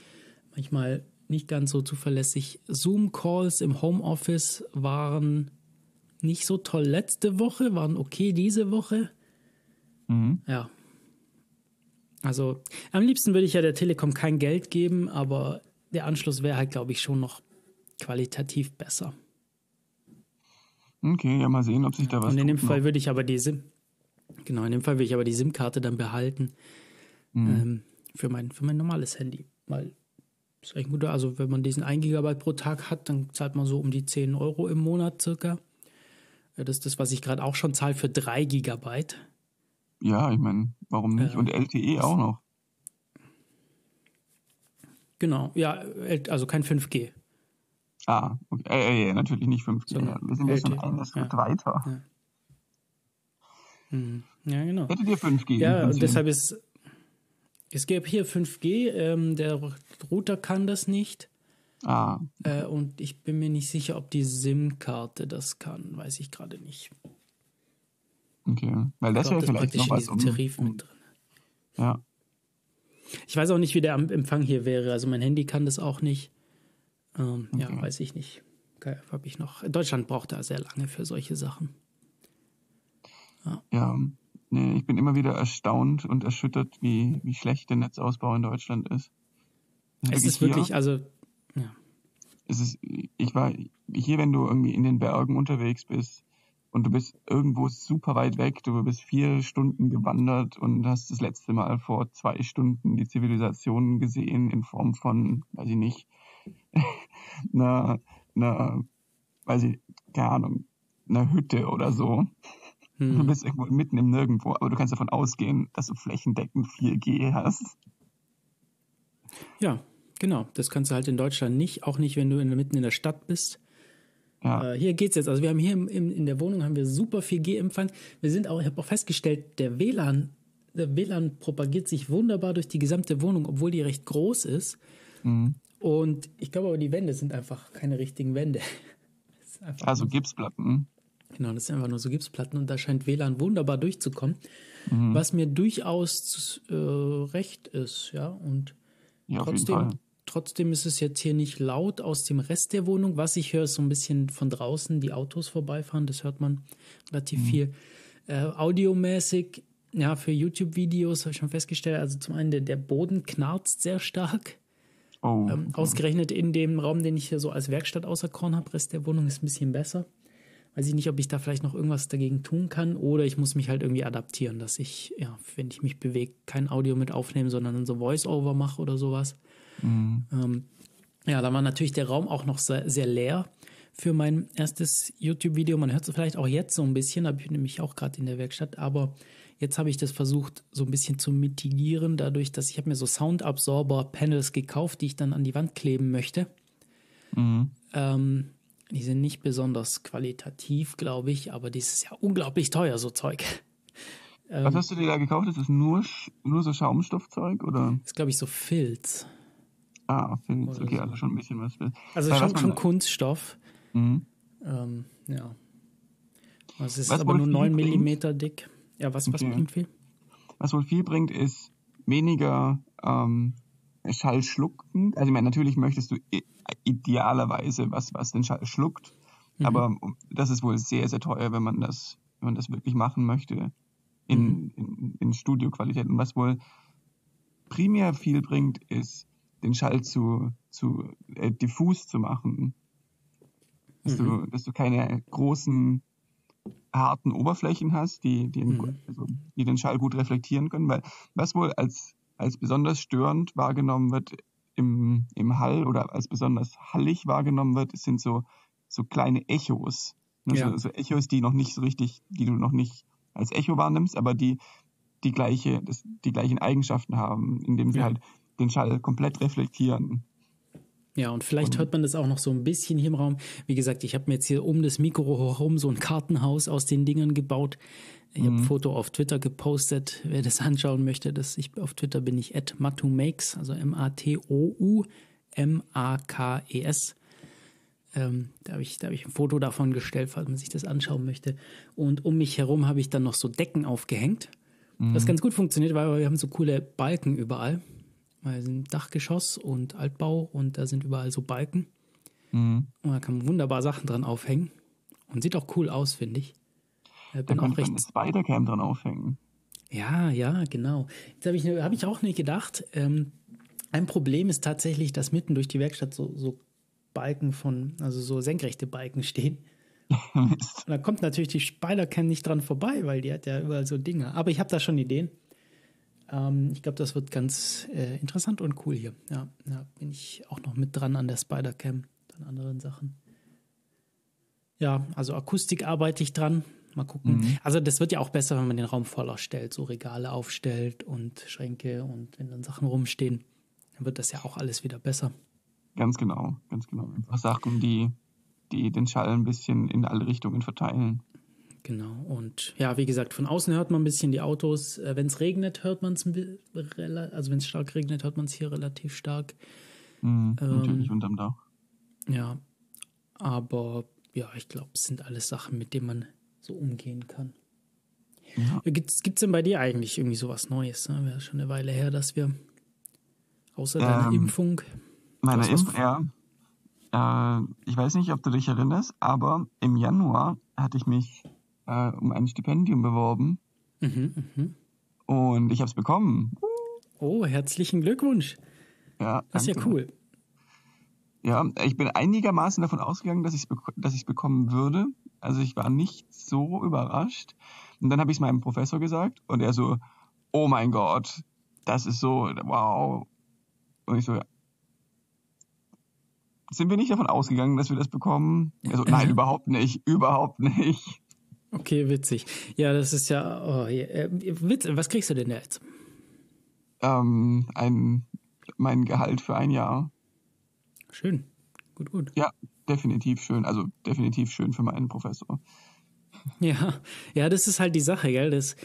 manchmal nicht ganz so zuverlässig. Zoom-Calls im Homeoffice waren nicht so toll letzte Woche, waren okay diese Woche. Mhm. Ja, also am liebsten würde ich ja der Telekom kein Geld geben, aber der Anschluss wäre halt, glaube ich, schon noch qualitativ besser. Okay, ja, mal sehen, ob sich da was. Und in dem Fall noch. würde ich aber die SIM, genau, in dem Fall würde ich aber die SIM-Karte dann behalten mhm. ähm, für, mein, für mein normales Handy. Weil ist eigentlich gut. Also wenn man diesen 1 Gigabyte pro Tag hat, dann zahlt man so um die 10 Euro im Monat circa. Das ist das, was ich gerade auch schon zahle für 3 Gigabyte. Ja, ich meine, warum nicht? Und LTE auch noch. Genau, ja, also kein 5G. Ah, okay. Äh, äh, natürlich nicht 5G. Sondern ja. Wir sind ja schon LTE, einen Schritt ja. weiter. Ja. Mhm. Ja, genau. Hättet ihr 5G? Ja, und deshalb ist es gibt hier 5G, ähm, der Router kann das nicht. Ah, Äh, und ich bin mir nicht sicher, ob die SIM-Karte das kann, weiß ich gerade nicht. Okay. Weil das wäre vielleicht noch in was. Um, Tarif mit drin. ja. Ich weiß auch nicht, wie der Am- Empfang hier wäre. Also mein Handy kann das auch nicht. Ähm, Ja, Okay. weiß ich nicht. Habe ich noch. Deutschland braucht da sehr lange für solche Sachen. Ja, nee, ich bin immer wieder erstaunt und erschüttert, wie, wie schlecht der Netzausbau in Deutschland ist. Es ist hier- wirklich, also es ist, ich war hier, wenn du irgendwie in den Bergen unterwegs bist und du bist irgendwo super weit weg, du bist vier Stunden gewandert und hast das letzte Mal vor zwei Stunden die Zivilisation gesehen in Form von, weiß ich nicht, einer, einer, weiß ich, keine Ahnung, einer Hütte oder so. Du hm, bist irgendwo mitten im Nirgendwo, aber du kannst davon ausgehen, dass du flächendeckend 4G hast. ja, genau. Das kannst du halt in Deutschland nicht, auch nicht, wenn du in, mitten in der Stadt bist. Ja, Äh, hier geht's jetzt. Also wir haben hier im, im, in der Wohnung haben wir super 4G-Empfang. Wir sind auch, ich habe auch festgestellt, der WLAN, der WLAN propagiert sich wunderbar durch die gesamte Wohnung, obwohl die recht groß ist. mhm. Und ich glaube aber, die Wände sind einfach keine richtigen Wände. Also Gipsplatten. Genau, das sind einfach nur so Gipsplatten und da scheint WLAN wunderbar durchzukommen, Mhm. was mir durchaus äh, recht ist, ja. Und Ja, trotzdem. Trotzdem ist es jetzt hier nicht laut aus dem Rest der Wohnung. Was ich höre, ist so ein bisschen von draußen die Autos vorbeifahren. Das hört man relativ Mhm. viel. Äh, audiomäßig, ja, für YouTube-Videos habe ich schon festgestellt, also zum einen der, der Boden knarzt sehr stark. Oh, Ähm, ausgerechnet in dem Raum, den ich hier so als Werkstatt auserkoren habe, Rest der Wohnung ist ein bisschen besser. Weiß ich nicht, ob ich da vielleicht noch irgendwas dagegen tun kann oder ich muss mich halt irgendwie adaptieren, dass ich, ja, wenn ich mich bewege, kein Audio mit aufnehme, sondern so Voice-Over mache oder sowas. Mhm. Ähm, ja, da war natürlich der Raum auch noch sehr, sehr leer für mein erstes YouTube-Video. Man hört es vielleicht auch jetzt so ein bisschen, habe ich nämlich auch gerade in der Werkstatt, aber jetzt habe ich das versucht so ein bisschen zu mitigieren, dadurch, dass ich habe mir so Sound-Absorber-Panels gekauft, die ich dann an die Wand kleben möchte. Mhm. Ähm, die sind nicht besonders qualitativ, glaube ich, aber das ist ja unglaublich teuer, so Zeug. Ähm, Was hast du dir da gekauft? Ist das nur, nur so Schaumstoffzeug oder? ist, glaube ich, so Filz. Ah, Filz. Okay, so. also schon ein bisschen was. Also Weil schon, schon Kunststoff. Mhm. Ähm, ja. Also es ist Was aber nur viel 9 bringt? Millimeter dick. Ja, was, was Okay. bringt viel? Was wohl viel bringt, ist weniger ähm, schallschluckend. Also ich meine, natürlich möchtest du idealerweise was, was den Schall schluckt, Mhm. aber das ist wohl sehr, sehr teuer, wenn man das, wenn man das wirklich machen möchte in, Mhm. in, in Studioqualität. Und was wohl primär viel bringt, ist den Schall zu, zu äh, diffus zu machen. Dass, Mhm. du, dass du keine großen harten Oberflächen hast, die, die, den, Mhm. also, die den Schall gut reflektieren können, weil was wohl als, als besonders störend wahrgenommen wird im, im Hall oder als besonders hallig wahrgenommen wird, sind so, so kleine Echos. Ne, Ja. So, so Echos, die noch nicht so richtig, die du noch nicht als Echo wahrnimmst, aber die die gleiche, das, die gleichen Eigenschaften haben, indem sie Ja. halt den Schall komplett reflektieren. Ja, und vielleicht hört man das auch noch so ein bisschen hier im Raum. Wie gesagt, ich habe mir jetzt hier um das Mikro herum so ein Kartenhaus aus den Dingern gebaut. Ich habe ein Foto auf Twitter gepostet. Wer das anschauen möchte, das ich, auf Twitter bin ich at matumakes, also M-A-T-O-U-M-A-K-E-S. Ähm, da habe ich, da hab ich ein Foto davon gestellt, falls man sich das anschauen möchte. Und um mich herum habe ich dann noch so Decken aufgehängt. Was ganz gut funktioniert, weil wir haben so coole Balken überall. Weil es ein Dachgeschoss und Altbau und da sind überall so Balken. Mhm. Und da kann man wunderbar Sachen dran aufhängen. Und sieht auch cool aus, finde ich. Äh, Da bin auch könnte man recht. eine Spider-Cam dran aufhängen. Ja, ja, genau. Jetzt habe ich, hab ich auch nicht gedacht. Ähm, ein Problem ist tatsächlich, dass mitten durch die Werkstatt so, so Balken von, also so senkrechte Balken stehen. Und da kommt natürlich die Spider-Cam nicht dran vorbei, weil die hat ja überall so Dinge. Aber ich habe da schon Ideen. Ähm, ich glaube, das wird ganz äh, interessant und cool hier. Ja, ja, bin ich auch noch mit dran an der Spider-Cam, an anderen Sachen. Ja, also Akustik arbeite ich dran. Mal gucken. Mhm. Also das wird ja auch besser, wenn man den Raum voller stellt, so Regale aufstellt und Schränke und wenn dann Sachen rumstehen, dann wird das ja auch alles wieder besser. Ganz genau, ganz genau. Einfach Sachen, die, die den Schall ein bisschen in alle Richtungen verteilen. Genau. Und ja, wie gesagt, von außen hört man ein bisschen die Autos. Äh, wenn es regnet, hört man es, also wenn es stark regnet, hört man es hier relativ stark. Mhm, ähm, natürlich unterm Dach. Ja, aber ja, ich glaube, es sind alles Sachen, mit denen man so umgehen kann. Ja. Gibt es denn bei dir eigentlich irgendwie sowas Neues? Ne? Wäre schon eine Weile her, dass wir außer ähm, deiner Impfung. Meine Impfung, ja. Äh, ich weiß nicht, ob du dich erinnerst, aber im Januar hatte ich mich äh, um ein Stipendium beworben. Mhm, mh. Und ich habe es bekommen. Oh, herzlichen Glückwunsch. Ja, das ist ja cool. Ja, ich bin einigermaßen davon ausgegangen, dass ich es dass ich's bekommen würde. Also ich war nicht so überrascht. Und dann habe ich es meinem Professor gesagt und er so, oh mein Gott, das ist so, wow. Und ich so, sind wir nicht davon ausgegangen, dass wir das bekommen? Also nein, überhaupt nicht, überhaupt nicht. Okay, witzig. Ja, das ist ja, oh, ja äh, witz, was kriegst du denn jetzt? Ähm, ein, mein Gehalt für ein Jahr. Schön. Gut, gut. Ja, definitiv schön. Also definitiv schön für meinen Professor. Ja, ja, das ist halt die Sache, gell? Das,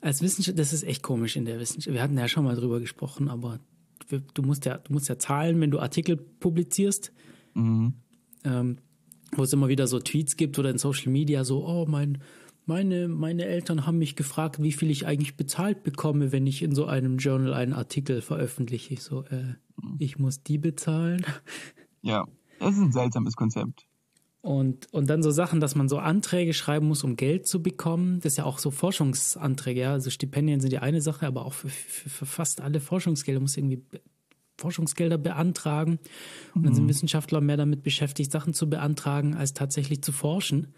als Wissenschaftler, das ist echt komisch in der Wissenschaft. Wir hatten ja schon mal drüber gesprochen, aber du musst ja, du musst ja zahlen, wenn du Artikel publizierst. Mhm. Ähm, wo es immer wieder so Tweets gibt oder in Social Media so, oh, mein, meine, meine Eltern haben mich gefragt, wie viel ich eigentlich bezahlt bekomme, wenn ich in so einem Journal einen Artikel veröffentliche. Ich so, äh, mhm. ich muss die bezahlen. Ja, das ist ein seltsames Konzept. Und, und dann so Sachen, dass man so Anträge schreiben muss, um Geld zu bekommen. Das ist ja auch so Forschungsanträge, ja. Also Stipendien sind die eine Sache, aber auch für, für, für fast alle Forschungsgelder muss irgendwie Forschungsgelder beantragen. Und dann sind mhm. Wissenschaftler mehr damit beschäftigt, Sachen zu beantragen, als tatsächlich zu forschen.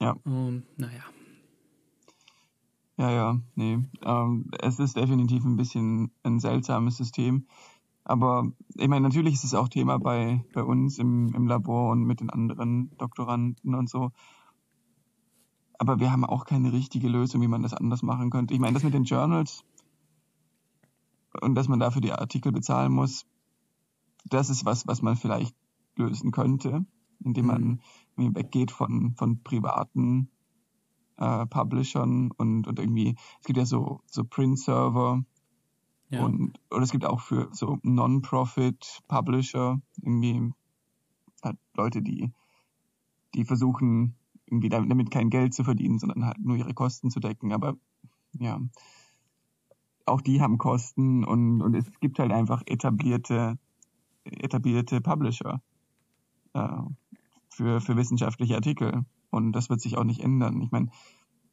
Ja. Um, naja. Ja, ja, nee. Ähm, es ist definitiv ein bisschen ein seltsames System. Aber ich meine, natürlich ist es auch Thema bei, bei uns im, im Labor und mit den anderen Doktoranden und so. Aber wir haben auch keine richtige Lösung, wie man das anders machen könnte. Ich meine, das mit den Journals und dass man dafür die Artikel bezahlen muss, das ist was, was man vielleicht lösen könnte, indem man mhm. weggeht von, von privaten äh, Publishern und, und irgendwie, es gibt ja so, so Print-Server, ja. Und, oder es gibt auch für so Non-Profit-Publisher irgendwie halt Leute, die, die versuchen, irgendwie damit kein Geld zu verdienen, sondern halt nur ihre Kosten zu decken. Aber ja, auch die haben Kosten und, und es gibt halt einfach etablierte, etablierte Publisher äh, für, für wissenschaftliche Artikel. Und das wird sich auch nicht ändern. Ich meine,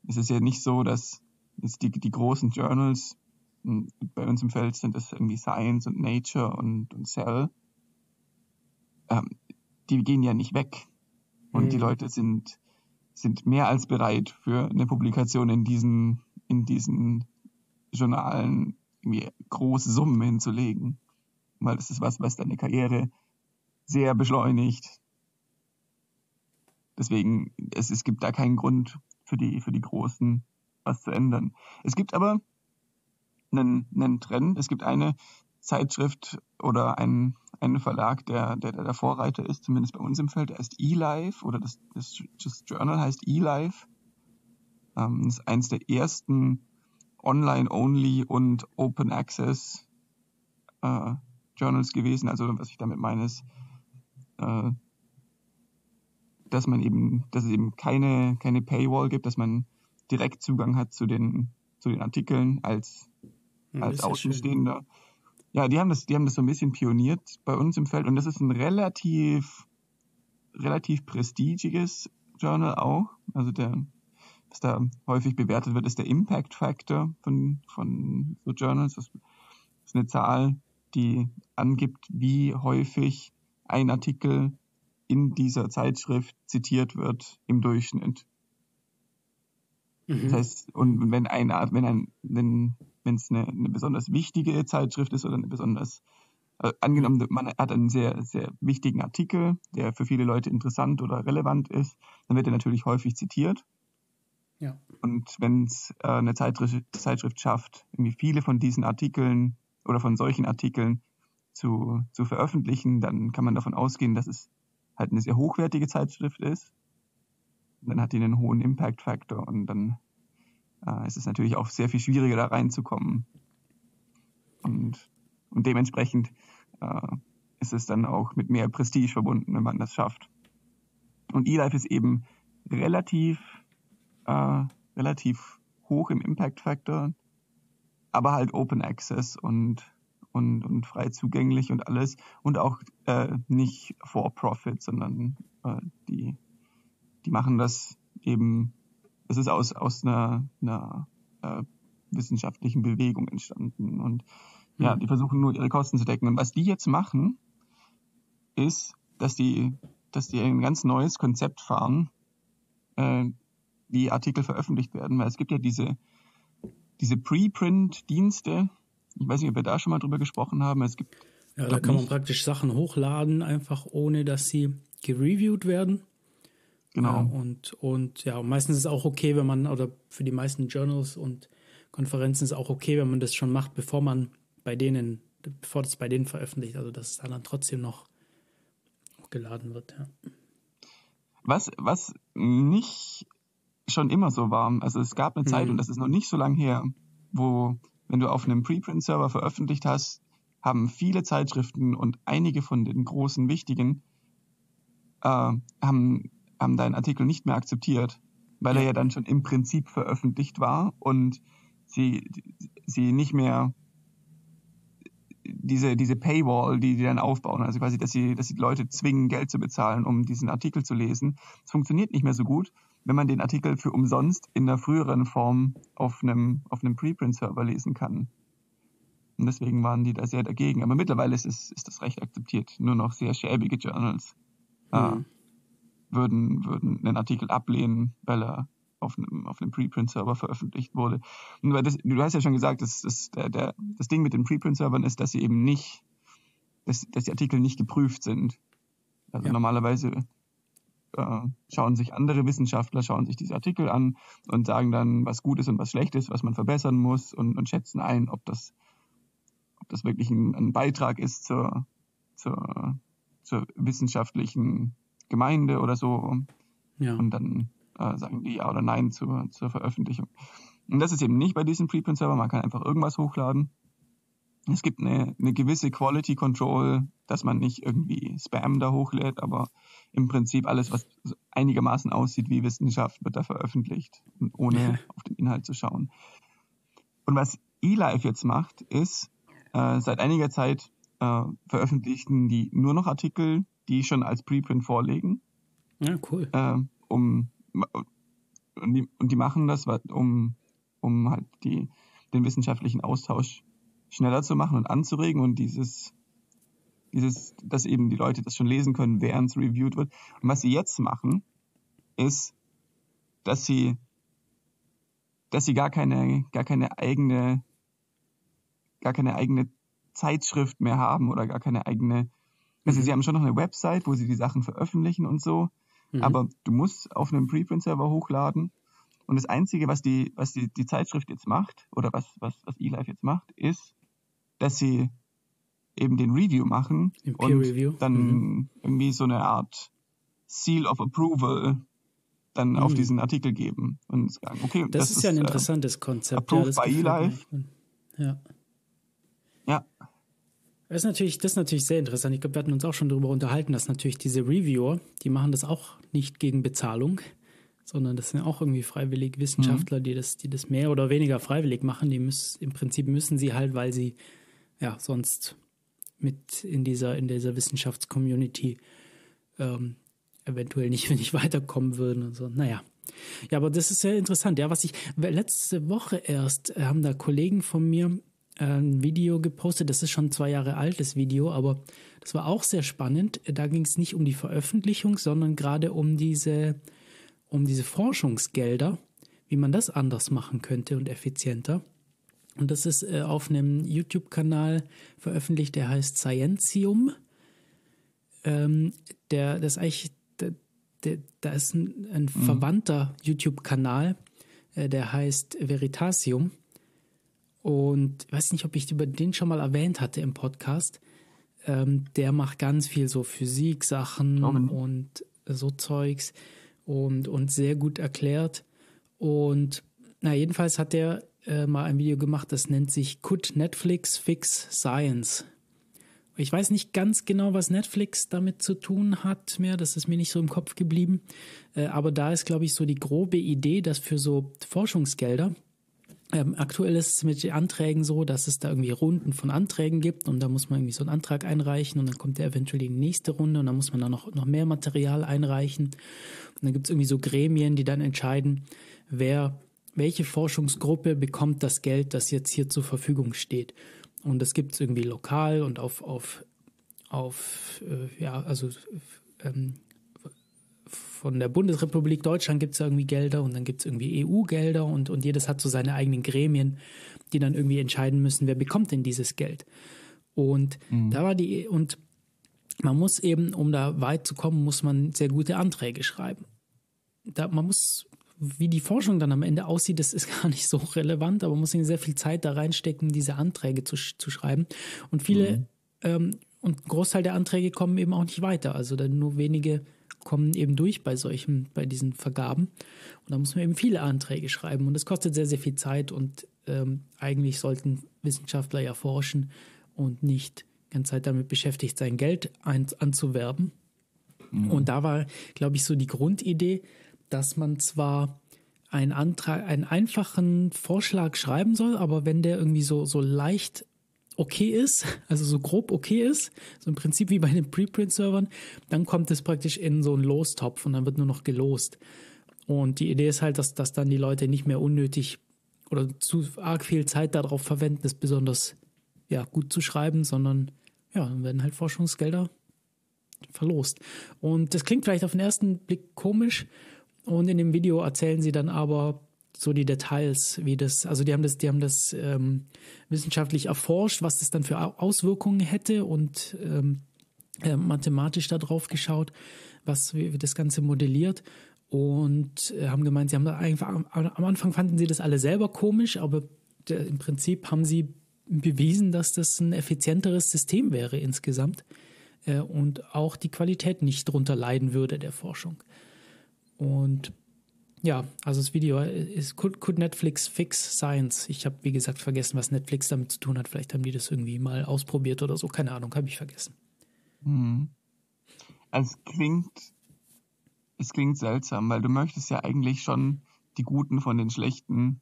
es ist ja nicht so, dass die, die großen Journals bei uns im Feld sind es irgendwie Science und Nature und, und Cell. Ähm, die gehen ja nicht weg. Und mhm. die Leute sind, sind mehr als bereit für eine Publikation in diesen, in diesen Journalen irgendwie große Summen hinzulegen. Weil das ist was, was deine Karriere sehr beschleunigt. Deswegen, es, es gibt da keinen Grund für die, für die Großen was zu ändern. Es gibt aber einen, einen Trend. Es gibt eine Zeitschrift oder einen, einen Verlag, der, der, der Vorreiter ist, zumindest bei uns im Feld, der heißt eLife oder das, das, das Journal heißt eLife. Ähm, das ist eines der ersten Online-Only und Open Access äh, Journals gewesen. Also was ich damit meine ist, äh, dass man eben, dass es eben keine, keine Paywall gibt, dass man direkt Zugang hat zu den, zu den Artikeln als hm, als Außenstehender. Ja, die haben das, die haben das so ein bisschen pioniert bei uns im Feld und das ist ein relativ, relativ prestigiges Journal auch. Also der, was da häufig bewertet wird, ist der Impact Factor von, von so Journals. Das ist eine Zahl, die angibt, wie häufig ein Artikel in dieser Zeitschrift zitiert wird im Durchschnitt. Mhm. Das heißt, und wenn ein, wenn ein, wenn wenn es eine, eine besonders wichtige Zeitschrift ist oder eine besonders äh, angenommen, man hat einen sehr, sehr wichtigen Artikel, der für viele Leute interessant oder relevant ist, dann wird er natürlich häufig zitiert. Ja. Und wenn es äh, eine Zeitschrift, Zeitschrift schafft, irgendwie viele von diesen Artikeln oder von solchen Artikeln zu, zu veröffentlichen, dann kann man davon ausgehen, dass es halt eine sehr hochwertige Zeitschrift ist. Und dann hat die einen hohen Impact-Faktor und dann äh, ist es natürlich auch sehr viel schwieriger, da reinzukommen. Und, und dementsprechend äh, ist es dann auch mit mehr Prestige verbunden, wenn man das schafft. Und eLife ist eben relativ, äh, relativ hoch im Impact-Faktor, aber halt Open Access und und, und frei zugänglich und alles und auch äh, nicht for profit, sondern äh, die, die machen das eben, es ist aus, aus einer, einer äh, wissenschaftlichen Bewegung entstanden und ja, mhm. die versuchen nur ihre Kosten zu decken. Und was die jetzt machen, ist, dass die, dass die ein ganz neues Konzept fahren, äh, wie Artikel veröffentlicht werden, weil es gibt ja diese, diese Preprint-Dienste, ich weiß nicht, ob wir da schon mal drüber gesprochen haben. Es gibt. Ja, da kann man praktisch Sachen hochladen, einfach ohne dass sie gereviewt werden. Genau. Ja, und, und ja, meistens ist es auch okay, wenn man, oder für die meisten Journals und Konferenzen ist es auch okay, wenn man das schon macht, bevor man bei denen, bevor das bei denen veröffentlicht, also dass es dann, dann trotzdem noch geladen wird, ja. Was, was nicht schon immer so war, also es gab eine Zeit, mhm. und das ist noch nicht so lange her, wo wenn du auf einem Preprint-Server veröffentlicht hast, haben viele Zeitschriften und einige von den großen wichtigen äh, haben, haben deinen Artikel nicht mehr akzeptiert, weil ja. er ja dann schon im Prinzip veröffentlicht war und sie, sie nicht mehr diese, diese Paywall, die die dann aufbauen, also quasi, dass sie, dass sie Leute zwingen, Geld zu bezahlen, um diesen Artikel zu lesen. Es funktioniert nicht mehr so gut, wenn man den Artikel für umsonst in der früheren Form auf einem, auf einem Preprint-Server lesen kann. Und deswegen waren die da sehr dagegen. Aber mittlerweile ist, es, ist das Recht akzeptiert. Nur noch sehr schäbige Journals mhm. äh, würden, würden einen Artikel ablehnen, weil er auf einem, auf einem Preprint-Server veröffentlicht wurde. Und das, du hast ja schon gesagt, dass, dass der, der, das Ding mit den Preprint-Servern ist, dass sie eben nicht, dass, dass die Artikel nicht geprüft sind. Also ja. normalerweise äh, schauen sich andere Wissenschaftler, schauen sich diese Artikel an und sagen dann, was gut ist und was schlecht ist, was man verbessern muss und, und schätzen ein, ob das, ob das wirklich ein, ein Beitrag ist zur, zur, zur wissenschaftlichen Gemeinde oder so. Ja. Und dann äh, sagen die ja oder nein zur, zur Veröffentlichung. Und das ist eben nicht bei diesem Preprint-Server, man kann einfach irgendwas hochladen. Es gibt eine, eine gewisse Quality Control, dass man nicht irgendwie Spam da hochlädt, aber im Prinzip alles, was einigermaßen aussieht wie Wissenschaft, wird da veröffentlicht, ohne ja. auf den Inhalt zu schauen. Und was eLife jetzt macht, ist, äh, seit einiger Zeit äh, veröffentlichen die nur noch Artikel, die schon als Preprint vorlegen. Ja, cool. Äh, um, und, die, und die machen das, um, um halt die, den wissenschaftlichen Austausch schneller zu machen und anzuregen und dieses dieses, dass eben die Leute das schon lesen können, während es reviewed wird. Und was sie jetzt machen, ist, dass sie, dass sie gar keine, gar keine eigene, gar keine eigene Zeitschrift mehr haben oder gar keine eigene, also mhm. sie haben schon noch eine Website, wo sie die Sachen veröffentlichen und so, mhm. aber du musst auf einem Preprint-Server hochladen. Und das Einzige, was die, was die, die Zeitschrift jetzt macht, oder was, was, was eLife jetzt macht, ist, dass sie eben den Review machen Im und Review. dann mhm. irgendwie so eine Art Seal of Approval dann mhm. auf diesen Artikel geben und sagen, okay, das, das ist ja ein äh, interessantes Konzept. Approved ja, by eLife. Ja. Ja. Das ist, natürlich, das ist natürlich sehr interessant. Ich glaube, wir hatten uns auch schon darüber unterhalten, dass natürlich diese Reviewer, die machen das auch nicht gegen Bezahlung, sondern das sind auch irgendwie freiwillig Wissenschaftler, mhm. die, das, die das mehr oder weniger freiwillig machen. Die müssen, im Prinzip müssen sie halt, weil sie ja sonst mit in dieser, in dieser Wissenschaftscommunity ähm, eventuell nicht, nicht weiterkommen würden und so. Naja. Ja, aber das ist sehr interessant. Ja, was ich letzte Woche erst äh, haben da Kollegen von mir äh, ein Video gepostet. Das ist schon zwei Jahre alt, das Video, aber das war auch sehr spannend. Da ging es nicht um die Veröffentlichung, sondern gerade um diese, um diese Forschungsgelder, wie man das anders machen könnte und effizienter. Und das ist äh, auf einem YouTube-Kanal veröffentlicht, der heißt Scientium. Ähm, der, das ist eigentlich, der, der, da ist ein, ein mhm. verwandter YouTube-Kanal, äh, der heißt Veritasium. Und ich weiß nicht, ob ich über den schon mal erwähnt hatte im Podcast. Ähm, der macht ganz viel so Physik-Sachen und so Zeugs und, und sehr gut erklärt. Und na, jedenfalls hat der äh, mal ein Video gemacht, das nennt sich Could Netflix Fix Science? Ich weiß nicht ganz genau, was Netflix damit zu tun hat mehr, das ist mir nicht so im Kopf geblieben. Äh, aber da ist, glaube ich, so die grobe Idee, dass für so Forschungsgelder, ähm, aktuell ist es mit den Anträgen so, dass es da irgendwie Runden von Anträgen gibt und da muss man irgendwie so einen Antrag einreichen und dann kommt der eventuell die nächste Runde und dann muss man da noch, noch mehr Material einreichen. Und dann gibt es irgendwie so Gremien, die dann entscheiden, wer welche Forschungsgruppe bekommt das Geld, das jetzt hier zur Verfügung steht. Und das gibt es irgendwie lokal und auf, auf, auf äh, ja, also ähm, von der Bundesrepublik Deutschland gibt es irgendwie Gelder und dann gibt es irgendwie EU-Gelder und, und jedes hat so seine eigenen Gremien, die dann irgendwie entscheiden müssen, wer bekommt denn dieses Geld. Und mhm. da war die, und man muss eben, um da weit zu kommen, muss man sehr gute Anträge schreiben. Da, man muss wie die Forschung dann am Ende aussieht, das ist gar nicht so relevant, aber man muss sehr viel Zeit da reinstecken, diese Anträge zu, zu schreiben. Und viele, mhm. ähm, und ein Großteil der Anträge kommen eben auch nicht weiter. Also dann nur wenige kommen eben durch bei solchen, bei diesen Vergaben. Und da muss man eben viele Anträge schreiben. Und das kostet sehr, sehr viel Zeit. Und ähm, eigentlich sollten Wissenschaftler ja forschen und nicht die ganze Zeit damit beschäftigt sein, Geld ein, anzuwerben. Mhm. Und da war, glaube ich, so die Grundidee, dass man zwar einen Antrag, einen einfachen Vorschlag schreiben soll, aber wenn der irgendwie so, so leicht okay ist, also so grob okay ist, so im Prinzip wie bei den Preprint-Servern, dann kommt es praktisch in so einen Lostopf und dann wird nur noch gelost. Und die Idee ist halt, dass, dass dann die Leute nicht mehr unnötig oder zu arg viel Zeit darauf verwenden, es besonders ja, gut zu schreiben, sondern ja, dann werden halt Forschungsgelder verlost. Und das klingt vielleicht auf den ersten Blick komisch, und in dem Video erzählen sie dann aber so die Details, wie das, also die haben das, die haben das ähm, wissenschaftlich erforscht, was das dann für Auswirkungen hätte und ähm, äh, mathematisch da drauf geschaut, was wie, das Ganze modelliert und äh, haben gemeint, sie haben da einfach am, Anfang fanden sie das alle selber komisch, aber der, im Prinzip haben sie bewiesen, dass das ein effizienteres System wäre insgesamt äh, und auch die Qualität nicht drunter leiden würde der Forschung. Und ja, also das Video ist could, could Netflix fix Science? Ich habe, wie gesagt, vergessen, was Netflix damit zu tun hat. Vielleicht haben die das irgendwie mal ausprobiert oder so. Keine Ahnung, habe ich vergessen. Also es klingt, es klingt seltsam, weil du möchtest ja eigentlich schon die Guten von den Schlechten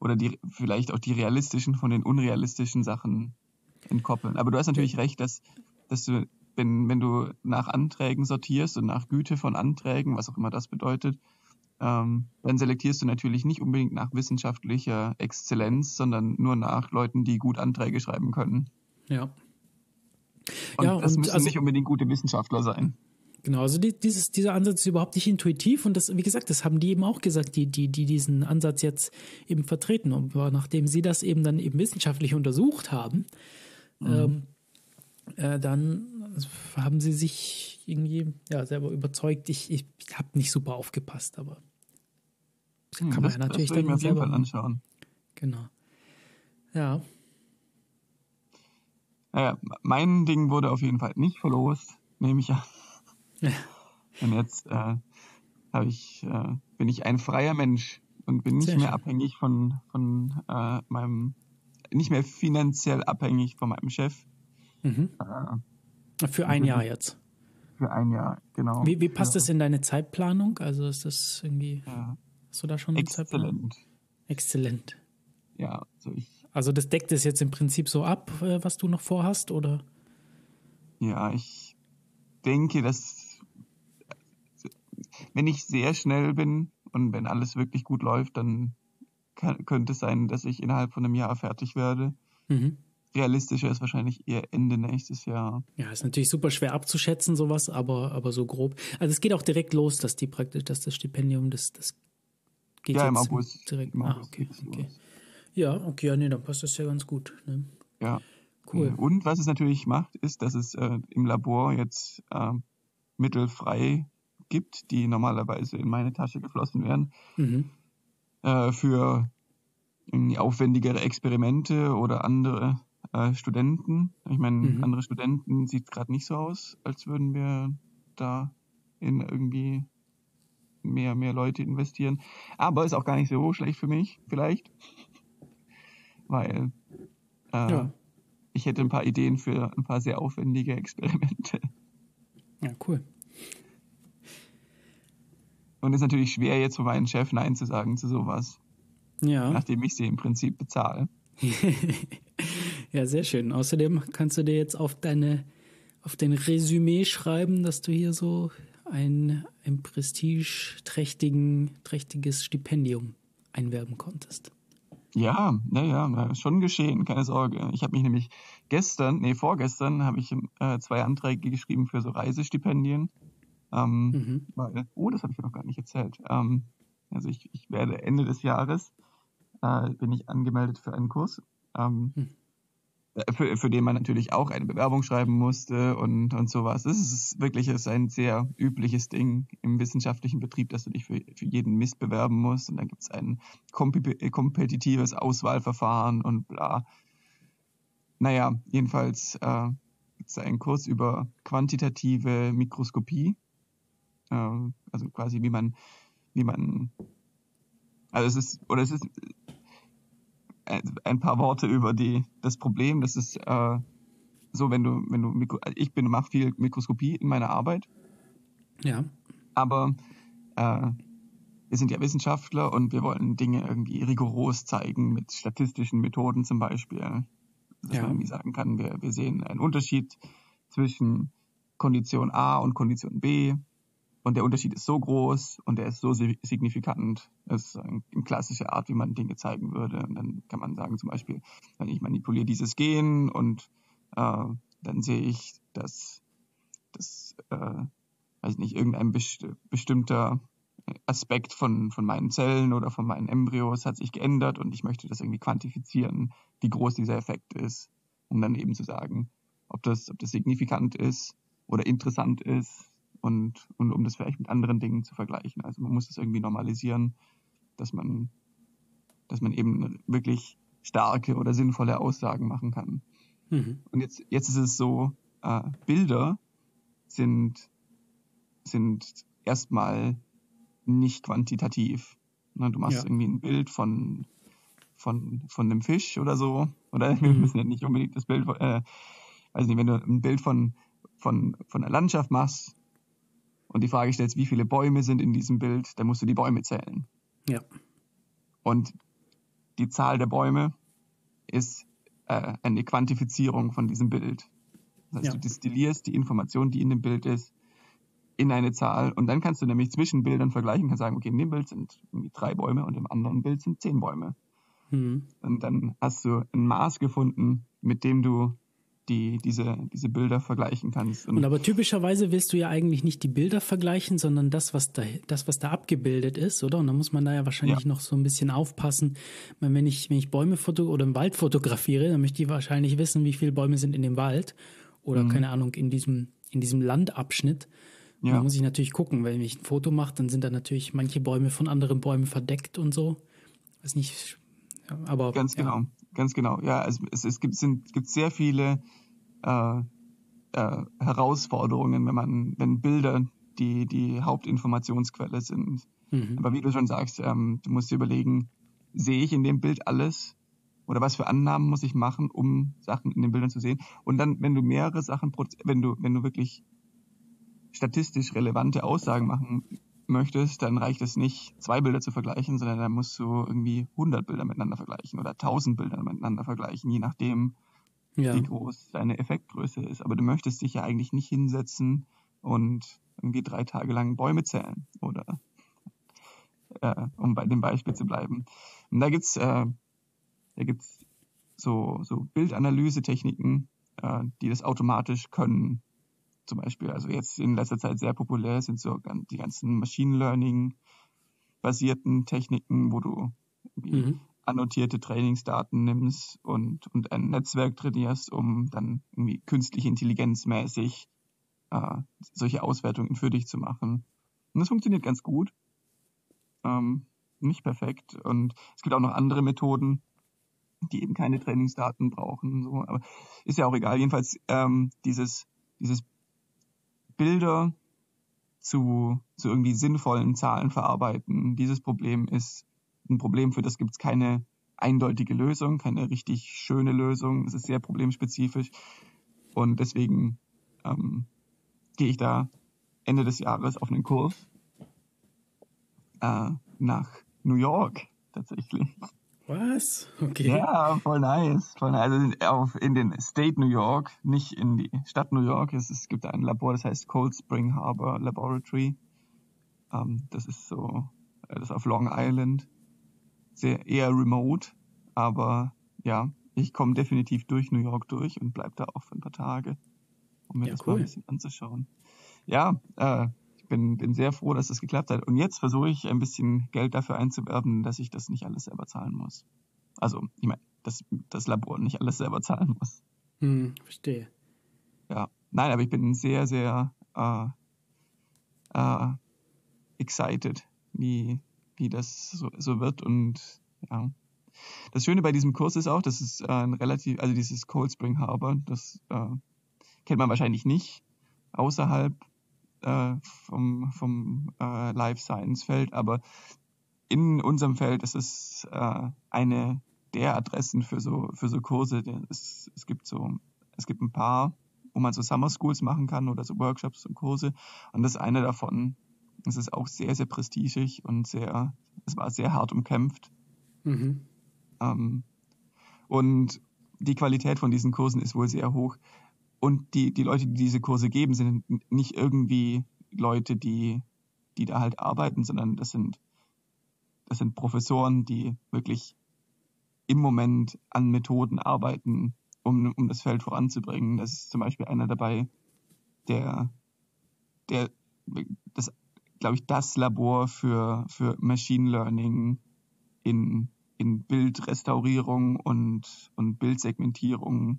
oder die vielleicht auch die realistischen von den unrealistischen Sachen entkoppeln. Aber du hast natürlich recht, dass, dass du wenn, wenn du nach Anträgen sortierst und nach Güte von Anträgen, was auch immer das bedeutet, ähm, dann selektierst du natürlich nicht unbedingt nach wissenschaftlicher Exzellenz, sondern nur nach Leuten, die gut Anträge schreiben können. Ja. Und ja, das und müssen also, nicht unbedingt gute Wissenschaftler sein. Genau, also die, dieses, dieser Ansatz ist überhaupt nicht intuitiv und das, wie gesagt, das haben die eben auch gesagt, die, die, die diesen Ansatz jetzt eben vertreten. Und nachdem sie das eben dann eben wissenschaftlich untersucht haben, mhm. ähm, äh, dann haben sie sich irgendwie ja, selber überzeugt. Ich, ich, ich habe nicht super aufgepasst, aber das hm, kann man das, ja natürlich das dann auf jeden Fall anschauen. Genau. Ja. Naja, mein Ding wurde auf jeden Fall nicht verlost, nehme ich an. Und jetzt äh, ich, äh, bin ich ein freier Mensch und bin nicht Sehr mehr schön. abhängig von, von äh, meinem, nicht mehr finanziell abhängig von meinem Chef. Mhm. Äh, für ein Jahr jetzt. Für ein Jahr, genau. Wie, wie passt ja. das in deine Zeitplanung? Also ist das irgendwie, ja. hast du da schon eine Exzellent. Zeitplanung? Exzellent. Ja, also ich. Also das deckt es jetzt im Prinzip so ab, äh, was du noch vorhast, oder? Ja, ich denke, dass wenn ich sehr schnell bin und wenn alles wirklich gut läuft, dann kann, könnte es sein, dass ich innerhalb von einem Jahr fertig werde. Mhm realistischer ist wahrscheinlich eher Ende nächstes Jahr. Ja, ist natürlich super schwer abzuschätzen, sowas, aber, aber so grob. Also es geht auch direkt los, dass die praktisch, dass das Stipendium, das, das geht ja, im August. direkt. Im ah, August ah, okay, okay. Ja, okay, ja, nee, dann passt das ja ganz gut. Ne? Ja. Cool. Und was es natürlich macht, ist, dass es äh, im Labor jetzt äh, Mittel frei gibt, die normalerweise in meine Tasche geflossen wären, mhm. äh, für aufwendigere Experimente oder andere äh, Studenten. Ich meine, mhm. andere Studenten sieht gerade nicht so aus, als würden wir da in irgendwie mehr, mehr Leute investieren. Aber ist auch gar nicht so schlecht für mich, vielleicht. Weil äh, ja. ich hätte ein paar Ideen für ein paar sehr aufwendige Experimente. Ja, cool. Und es ist natürlich schwer, jetzt für meinen Chef Nein zu sagen zu sowas. Ja. Nachdem ich sie im Prinzip bezahle. ja, sehr schön. Außerdem kannst du dir jetzt auf deine, auf dein Resümee schreiben, dass du hier so ein, ein prestigeträchtiges Stipendium einwerben konntest. Ja, naja, schon geschehen, keine Sorge. Ich habe mich nämlich gestern, nee, vorgestern habe ich äh, zwei Anträge geschrieben für so Reisestipendien. Ähm, mhm. weil, oh, das habe ich noch gar nicht erzählt. Ähm, also ich, ich werde Ende des Jahres äh, bin ich angemeldet für einen Kurs, ähm, hm. Äh, für, für den man natürlich auch eine Bewerbung schreiben musste und, und sowas. Das ist wirklich ist ein sehr übliches Ding im wissenschaftlichen Betrieb, dass du dich für, für jeden Mist bewerben musst und dann gibt es ein kompetitives Auswahlverfahren und bla. Naja, jedenfalls äh, gibt einen Kurs über quantitative Mikroskopie. Äh, also quasi wie man, wie man also es ist, oder es ist ein paar Worte über die, das Problem. Das ist äh, so, wenn du, wenn du, ich bin, mache viel Mikroskopie in meiner Arbeit. Ja. Aber äh, wir sind ja Wissenschaftler und wir wollen Dinge irgendwie rigoros zeigen mit statistischen Methoden zum Beispiel. Dass ja. man irgendwie sagen kann, wir, wir sehen einen Unterschied zwischen Kondition A und Kondition B und der Unterschied ist so groß und der ist so signifikant. Das ist eine klassische Art, wie man Dinge zeigen würde. Und dann kann man sagen, zum Beispiel, wenn ich manipuliere dieses Gen und äh, dann sehe ich, dass das, äh, weiß nicht, irgendein best bestimmter Aspekt von, von meinen Zellen oder von meinen Embryos hat sich geändert und ich möchte das irgendwie quantifizieren, wie groß dieser Effekt ist, um dann eben zu sagen, ob das, ob das signifikant ist oder interessant ist und, und um das vielleicht mit anderen Dingen zu vergleichen. Also man muss es irgendwie normalisieren, dass man, dass man eben wirklich starke oder sinnvolle Aussagen machen kann. Mhm. Und jetzt, jetzt ist es so, äh, Bilder sind, sind erstmal nicht quantitativ. Ne, du machst ja. irgendwie ein Bild von, von, von einem Fisch oder so. Oder wir müssen ja nicht unbedingt das Bild, äh, weiß nicht, wenn du ein Bild von, von, von einer Landschaft machst, und die Frage stellst, wie viele Bäume sind in diesem Bild, dann musst du die Bäume zählen. Ja. Und die Zahl der Bäume ist äh, eine Quantifizierung von diesem Bild. Das heißt, ja. du destillierst die Information, die in dem Bild ist, in eine Zahl und dann kannst du nämlich zwischen Bildern vergleichen, kannst sagen, okay, in dem Bild sind irgendwie drei Bäume und im anderen Bild sind zehn Bäume. Mhm. Und dann hast du ein Maß gefunden, mit dem du die, diese, diese Bilder vergleichen kannst. Und, und, aber typischerweise willst du ja eigentlich nicht die Bilder vergleichen, sondern das, was da, das, was da abgebildet ist, oder? Und da muss man da ja wahrscheinlich ja. noch so ein bisschen aufpassen. Wenn ich, wenn ich Bäume foto oder im Wald fotografiere, dann möchte ich wahrscheinlich wissen, wie viele Bäume sind in dem Wald. Oder, mhm. keine Ahnung, in diesem, in diesem Landabschnitt. Ja. Da muss ich natürlich gucken, wenn ich ein Foto mache, dann sind da natürlich manche Bäume von anderen Bäumen verdeckt und so. Weiß nicht, aber. Ganz genau, ja. Ganz genau. Ja, also es, es gibt, sind, gibt sehr viele äh, äh, Herausforderungen, wenn man, wenn Bilder die, die Hauptinformationsquelle sind. Mhm. Aber wie du schon sagst, ähm, du musst dir überlegen, sehe ich in dem Bild alles? Oder was für Annahmen muss ich machen, um Sachen in den Bildern zu sehen? Und dann, wenn du mehrere Sachen, wenn du, wenn du wirklich statistisch relevante Aussagen machen möchtest, dann reicht es nicht, zwei Bilder zu vergleichen, sondern dann musst du irgendwie 100 Bilder miteinander vergleichen oder 1000 Bilder miteinander vergleichen, je nachdem, ja. wie groß deine Effektgröße ist. Aber du möchtest dich ja eigentlich nicht hinsetzen und irgendwie drei Tage lang Bäume zählen oder äh, um bei dem Beispiel zu bleiben. Und da gibt's äh, da gibt's so, so Bildanalyse-Techniken, äh, die das automatisch können. Zum Beispiel, also jetzt in letzter Zeit sehr populär sind so die ganzen Machine Learning basierten Techniken, wo du mhm. annotierte Trainingsdaten nimmst und, und ein Netzwerk trainierst, um dann irgendwie künstliche Intelligenz mäßig äh, solche Auswertungen für dich zu machen. Und das funktioniert ganz gut. Ähm, nicht perfekt. Und es gibt auch noch andere Methoden, die eben keine Trainingsdaten brauchen. So. Aber ist ja auch egal. Jedenfalls ähm, dieses, dieses Bilder zu, zu irgendwie sinnvollen Zahlen verarbeiten. Dieses Problem ist ein Problem, für das gibt es keine eindeutige Lösung, keine richtig schöne Lösung. Es ist sehr problemspezifisch. Und deswegen ähm, gehe ich da Ende des Jahres auf einen Kurs äh, nach New York tatsächlich. Was? Okay. Ja, voll nice. Voll nice. Also auf, in den State New York, nicht in die Stadt New York. Es, es gibt ein Labor, das heißt Cold Spring Harbor Laboratory. Ähm, das ist so, äh, das ist auf Long Island. Sehr eher remote, aber ja, ich komme definitiv durch New York durch und bleib da auch für ein paar Tage, um mir ja, das cool. mal ein bisschen anzuschauen. Ja, äh, bin, bin sehr froh, dass das geklappt hat. Und jetzt versuche ich ein bisschen Geld dafür einzuwerben, dass ich das nicht alles selber zahlen muss. Also, ich meine, dass das Labor nicht alles selber zahlen muss. Hm, verstehe. Ja, nein, aber ich bin sehr, sehr äh, äh, excited, wie, wie das so, so wird. Und ja, das Schöne bei diesem Kurs ist auch, dass es äh, ein relativ, also dieses Cold Spring Harbor, das äh, kennt man wahrscheinlich nicht außerhalb äh, vom, vom äh, Life Science Feld, aber in unserem Feld ist es äh, eine der Adressen für so für so Kurse. Es, es gibt so es gibt ein paar, wo man so Summer Schools machen kann oder so Workshops und Kurse und das ist eine davon. Es ist auch sehr sehr prestigig und sehr es war sehr hart umkämpft. Mhm. Ähm, und die Qualität von diesen Kursen ist wohl sehr hoch. Und die, die Leute, die diese Kurse geben, sind nicht irgendwie Leute, die, die da halt arbeiten, sondern das sind, das sind Professoren, die wirklich im Moment an Methoden arbeiten, um, um das Feld voranzubringen. Das ist zum Beispiel einer dabei, der, der, das, glaube ich, das Labor für, für Machine Learning in, in Bildrestaurierung und, und Bildsegmentierung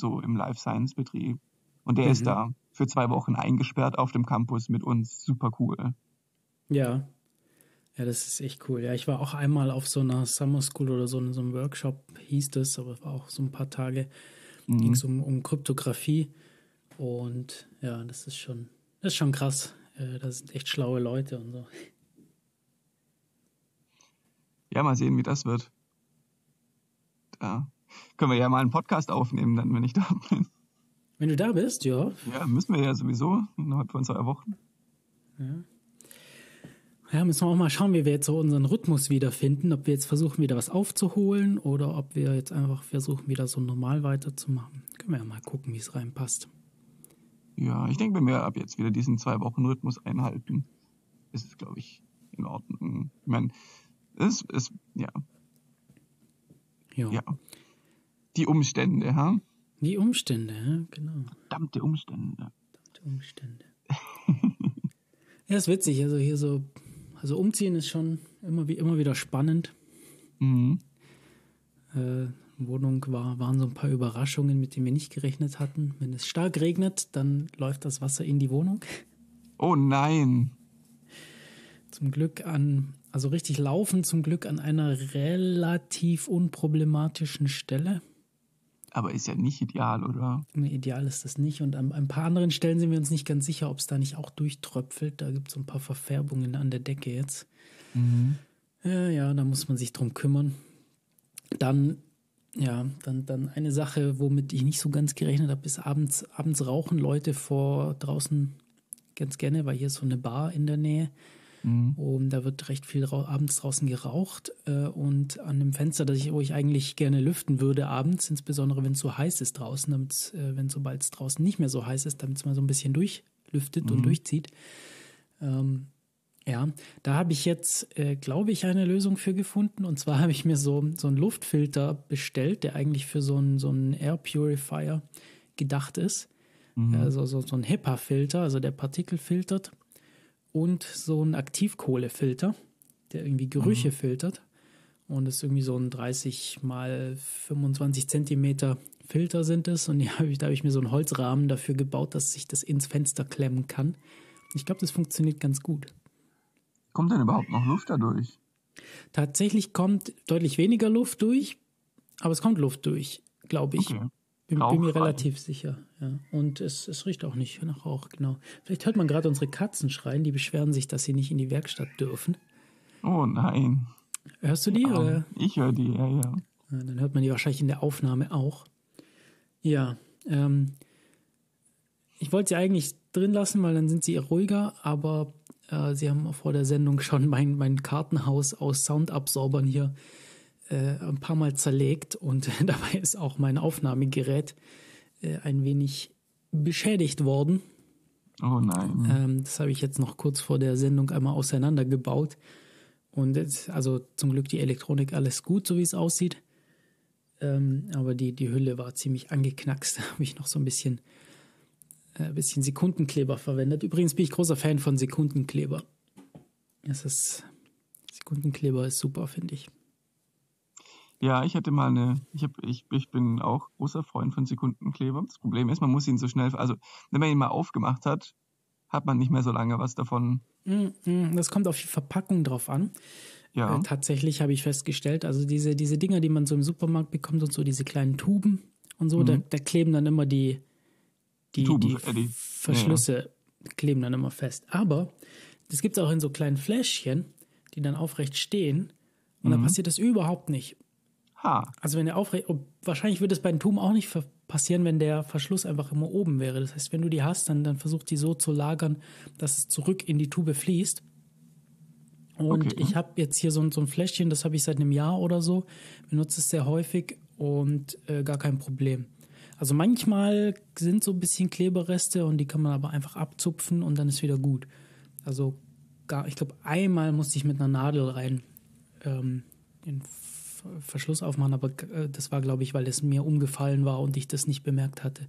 so im Life Science Betrieb. Und der mhm. ist da für zwei Wochen eingesperrt auf dem Campus mit uns. Super cool. Ja. Ja, das ist echt cool. Ja, ich war auch einmal auf so einer Summer School oder so, in so einem Workshop, hieß das, aber war auch so ein paar Tage. Mhm. Ging es um, um Kryptographie. Und ja, das ist schon, das ist schon krass. Äh, da sind echt schlaue Leute und so. Ja, mal sehen, wie das wird. Ja, können wir ja mal einen Podcast aufnehmen, dann, wenn ich da bin. Wenn du da bist, ja. Ja, müssen wir ja sowieso innerhalb von zwei Wochen. Ja. Ja, müssen wir auch mal schauen, wie wir jetzt so unseren Rhythmus wiederfinden. Ob wir jetzt versuchen, wieder was aufzuholen oder ob wir jetzt einfach versuchen, wieder so normal weiterzumachen. Können wir ja mal gucken, wie es reinpasst. Ja, ich denke, wenn wir ab jetzt wieder diesen zwei Wochen Rhythmus einhalten, ist es, glaube ich, in Ordnung. Ich meine, es ist, ja. Ja. ja die Umstände, ha? Die Umstände, ja, genau. Verdammte Umstände. Verdammte Umstände. ja, ist witzig. Also hier so, also umziehen ist schon immer wie immer wieder spannend. Mhm. Äh, Wohnung war, waren so ein paar Überraschungen, mit denen wir nicht gerechnet hatten. Wenn es stark regnet, dann läuft das Wasser in die Wohnung. Oh nein. Zum Glück an, also richtig laufen, zum Glück an einer relativ unproblematischen Stelle. Aber ist ja nicht ideal, oder? Nee, ideal ist das nicht. Und an ein paar anderen Stellen sind wir uns nicht ganz sicher, ob es da nicht auch durchtröpfelt. Da gibt es so ein paar Verfärbungen an der Decke jetzt. Mhm. Ja, ja, da muss man sich drum kümmern. Dann, ja, dann, dann eine Sache, womit ich nicht so ganz gerechnet habe, ist abends, abends rauchen Leute vor draußen ganz gerne, weil hier ist so eine Bar in der Nähe. Mhm. Und da wird recht viel abends draußen geraucht. Äh, und an dem Fenster, das ich, wo ich eigentlich gerne lüften würde abends, insbesondere wenn es so heiß ist draußen, damit äh, wenn sobald es draußen nicht mehr so heiß ist, damit es mal so ein bisschen durchlüftet mhm. und durchzieht. Ähm, ja, da habe ich jetzt, äh, glaube ich, eine Lösung für gefunden. Und zwar habe ich mir so, so einen Luftfilter bestellt, der eigentlich für so einen, so einen Air Purifier gedacht ist. Mhm. Also so, so ein HEPA-Filter, also der Partikel filtert und so ein Aktivkohlefilter, der irgendwie Gerüche mhm. filtert. Und es ist irgendwie so ein 30 mal 25 Zentimeter Filter sind es. Und ja, da habe ich mir so einen Holzrahmen dafür gebaut, dass ich das ins Fenster klemmen kann. Ich glaube, das funktioniert ganz gut. Kommt denn überhaupt noch Luft dadurch? Tatsächlich kommt deutlich weniger Luft durch, aber es kommt Luft durch, glaube ich. Okay. Bin, bin, mir relativ sicher. Ja. Und es, es riecht auch nicht nach Rauch, genau. Vielleicht hört man gerade unsere Katzen schreien, die beschweren sich, dass sie nicht in die Werkstatt dürfen. Oh nein. Hörst du die? Ja, oder? Ich höre die, ja, ja, ja. Dann hört man die wahrscheinlich in der Aufnahme auch. Ja, ähm, ich wollte sie eigentlich drin lassen, weil dann sind sie ruhiger, aber äh, sie haben vor der Sendung schon mein, mein Kartenhaus aus Soundabsorbern hier äh, ein paar Mal zerlegt und dabei ist auch mein Aufnahmegerät äh, ein wenig beschädigt worden. Oh nein. Ähm, das habe ich jetzt noch kurz vor der Sendung einmal auseinandergebaut. Und jetzt, also zum Glück die Elektronik alles gut, so wie es aussieht. Ähm, aber die, die Hülle war ziemlich angeknackst. Da habe ich noch so ein bisschen, äh, bisschen Sekundenkleber verwendet. Übrigens bin ich großer Fan von Sekundenkleber. Es ist, Sekundenkleber ist super, finde ich. Ja, ich hatte mal eine, ich, hab, ich, ich bin auch großer Freund von Sekundenkleber. Das Problem ist, man muss ihn so schnell, also wenn man ihn mal aufgemacht hat, hat man nicht mehr so lange was davon. Mm, mm, das kommt auf die Verpackung drauf an. Ja. Äh, tatsächlich habe ich festgestellt, also diese, diese Dinger, die man so im Supermarkt bekommt und so, diese kleinen Tuben und so, mhm. da, da, kleben dann immer die, die, Tuben, die, äh, die Verschlüsse, ja. kleben dann immer fest. Aber das gibt es auch in so kleinen Fläschchen, die dann aufrecht stehen und mhm. dann passiert das überhaupt nicht. Ha. Also wenn der aufrecht, wahrscheinlich würde es bei den Tuben auch nicht passieren, wenn der Verschluss einfach immer oben wäre. Das heißt, wenn du die hast, dann, dann versuch die so zu lagern, dass es zurück in die Tube fließt. Und okay. ich habe jetzt hier so, so, ein Fläschchen, das habe ich seit einem Jahr oder so, benutze es sehr häufig und äh, gar kein Problem. Also manchmal sind so ein bisschen Klebereste und die kann man aber einfach abzupfen und dann ist wieder gut. Also gar, ich glaube, einmal musste ich mit einer Nadel rein ähm, den Verschluss aufmachen, aber äh, das war, glaube ich, weil es mir umgefallen war und ich das nicht bemerkt hatte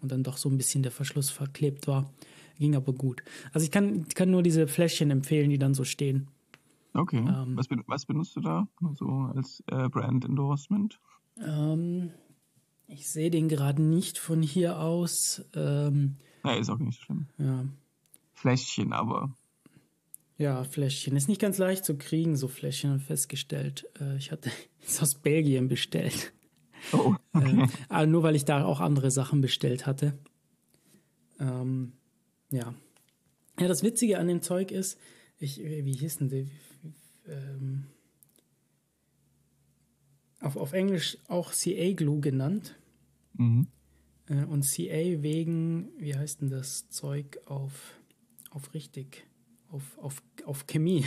und dann doch so ein bisschen der Verschluss verklebt war. Ging aber gut. Also ich kann, kann nur diese Fläschchen empfehlen, die dann so stehen. Okay. Ähm, was, was, benutzt du da so als äh, Brand Endorsement? Ähm, ich sehe den gerade nicht von hier aus. Ähm, ja, ist auch nicht schlimm. Ja. Fläschchen, aber. Ja, Fläschchen. Ist nicht ganz leicht zu kriegen, so Fläschchen, festgestellt. Äh, ich hatte es aus Belgien bestellt. Oh, okay. Äh, nur weil ich da auch andere Sachen bestellt hatte. Ähm, ja. Ja, das Witzige an dem Zeug ist, ich, wie hieß denn der? ähm, auf, auf Englisch auch CA-Glue genannt. Mhm. Äh, und CA wegen, wie heißt denn das Zeug auf, auf richtig, auf, auf, auf Chemie?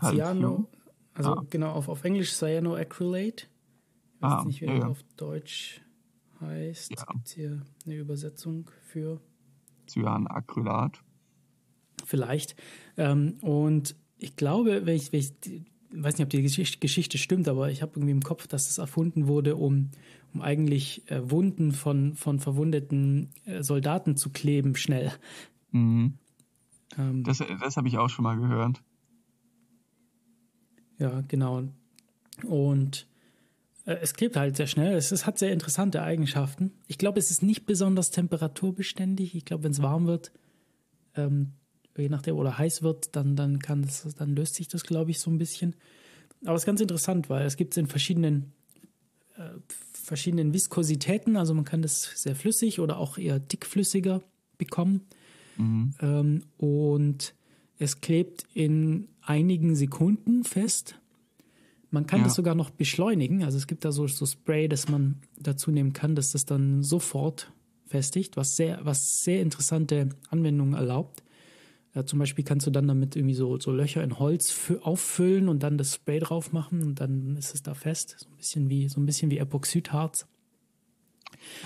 Cyano, also ah. genau, auf, auf Englisch Cyanoacrylate. Ich weiß ah, nicht, wie ja, das auf Deutsch heißt. Ja. Gibt es hier eine Übersetzung für? Cyanacrylat. Vielleicht. Ähm, und ich glaube, wenn ich, wenn ich weiß nicht, ob die Geschichte stimmt, aber ich habe irgendwie im Kopf, dass es erfunden wurde, um, um eigentlich äh, Wunden von, von verwundeten äh, Soldaten zu kleben, schnell. Mhm. Ähm, das das habe ich auch schon mal gehört. Ja, genau. Und äh, es klebt halt sehr schnell. Es, es, hat sehr interessante Eigenschaften. Ich glaube, es ist nicht besonders temperaturbeständig. Ich glaube, wenn es warm wird, ähm, je nachdem, oder heiß wird, dann, dann kann das, dann löst sich das, glaube ich, so ein bisschen. Aber es ist ganz interessant, weil es gibt es in verschiedenen, äh, verschiedenen Viskositäten, also man kann das sehr flüssig oder auch eher dickflüssiger bekommen. Mhm. Ähm, und es klebt in einigen Sekunden fest. Man kann ja. das sogar noch beschleunigen. Also es gibt da so, so Spray, das man dazu nehmen kann, dass das dann sofort festigt, was sehr, was sehr interessante Anwendungen erlaubt. Ja, zum Beispiel kannst du dann damit irgendwie so, so Löcher in Holz auffüllen und dann das Spray drauf machen und dann ist es da fest. So ein bisschen wie, so ein bisschen wie Epoxidharz.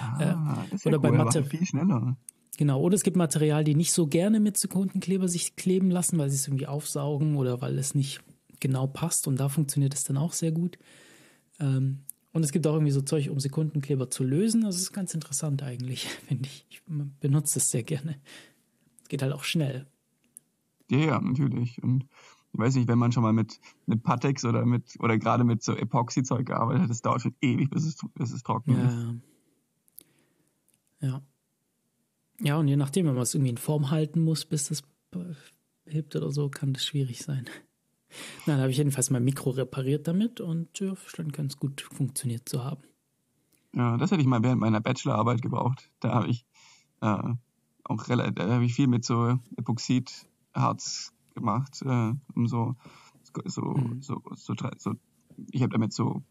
Ah, äh, oder cool, bei Material. viel schneller. Genau, oder es gibt Material, die nicht so gerne mit Sekundenkleber sich kleben lassen, weil sie es irgendwie aufsaugen oder weil es nicht genau passt und da funktioniert es dann auch sehr gut. Ähm, und es gibt auch irgendwie so Zeug, um Sekundenkleber zu lösen. Das ist ganz interessant eigentlich, finde ich. Ich benutze es sehr gerne. Es geht halt auch schnell. Ja, ja, natürlich. Und ich weiß nicht, wenn man schon mal mit, mit Patex oder mit, oder gerade mit so Epoxy-Zeug gearbeitet hat, das dauert schon ewig, bis es, bis es trocken ja, ist. Ja. Ja, und je nachdem, wenn man es irgendwie in Form halten muss, bis das hebt oder so, kann das schwierig sein. Na, dann habe ich jedenfalls mein Mikro repariert damit und ja, scheint ganz gut funktioniert zu haben. Ja, das hätte ich mal während meiner Bachelorarbeit gebraucht. Da habe ich äh, auch relativ, da habe ich viel mit so Epoxidharz gemacht, äh, um so so, mhm. so, so, so, ich habe damit so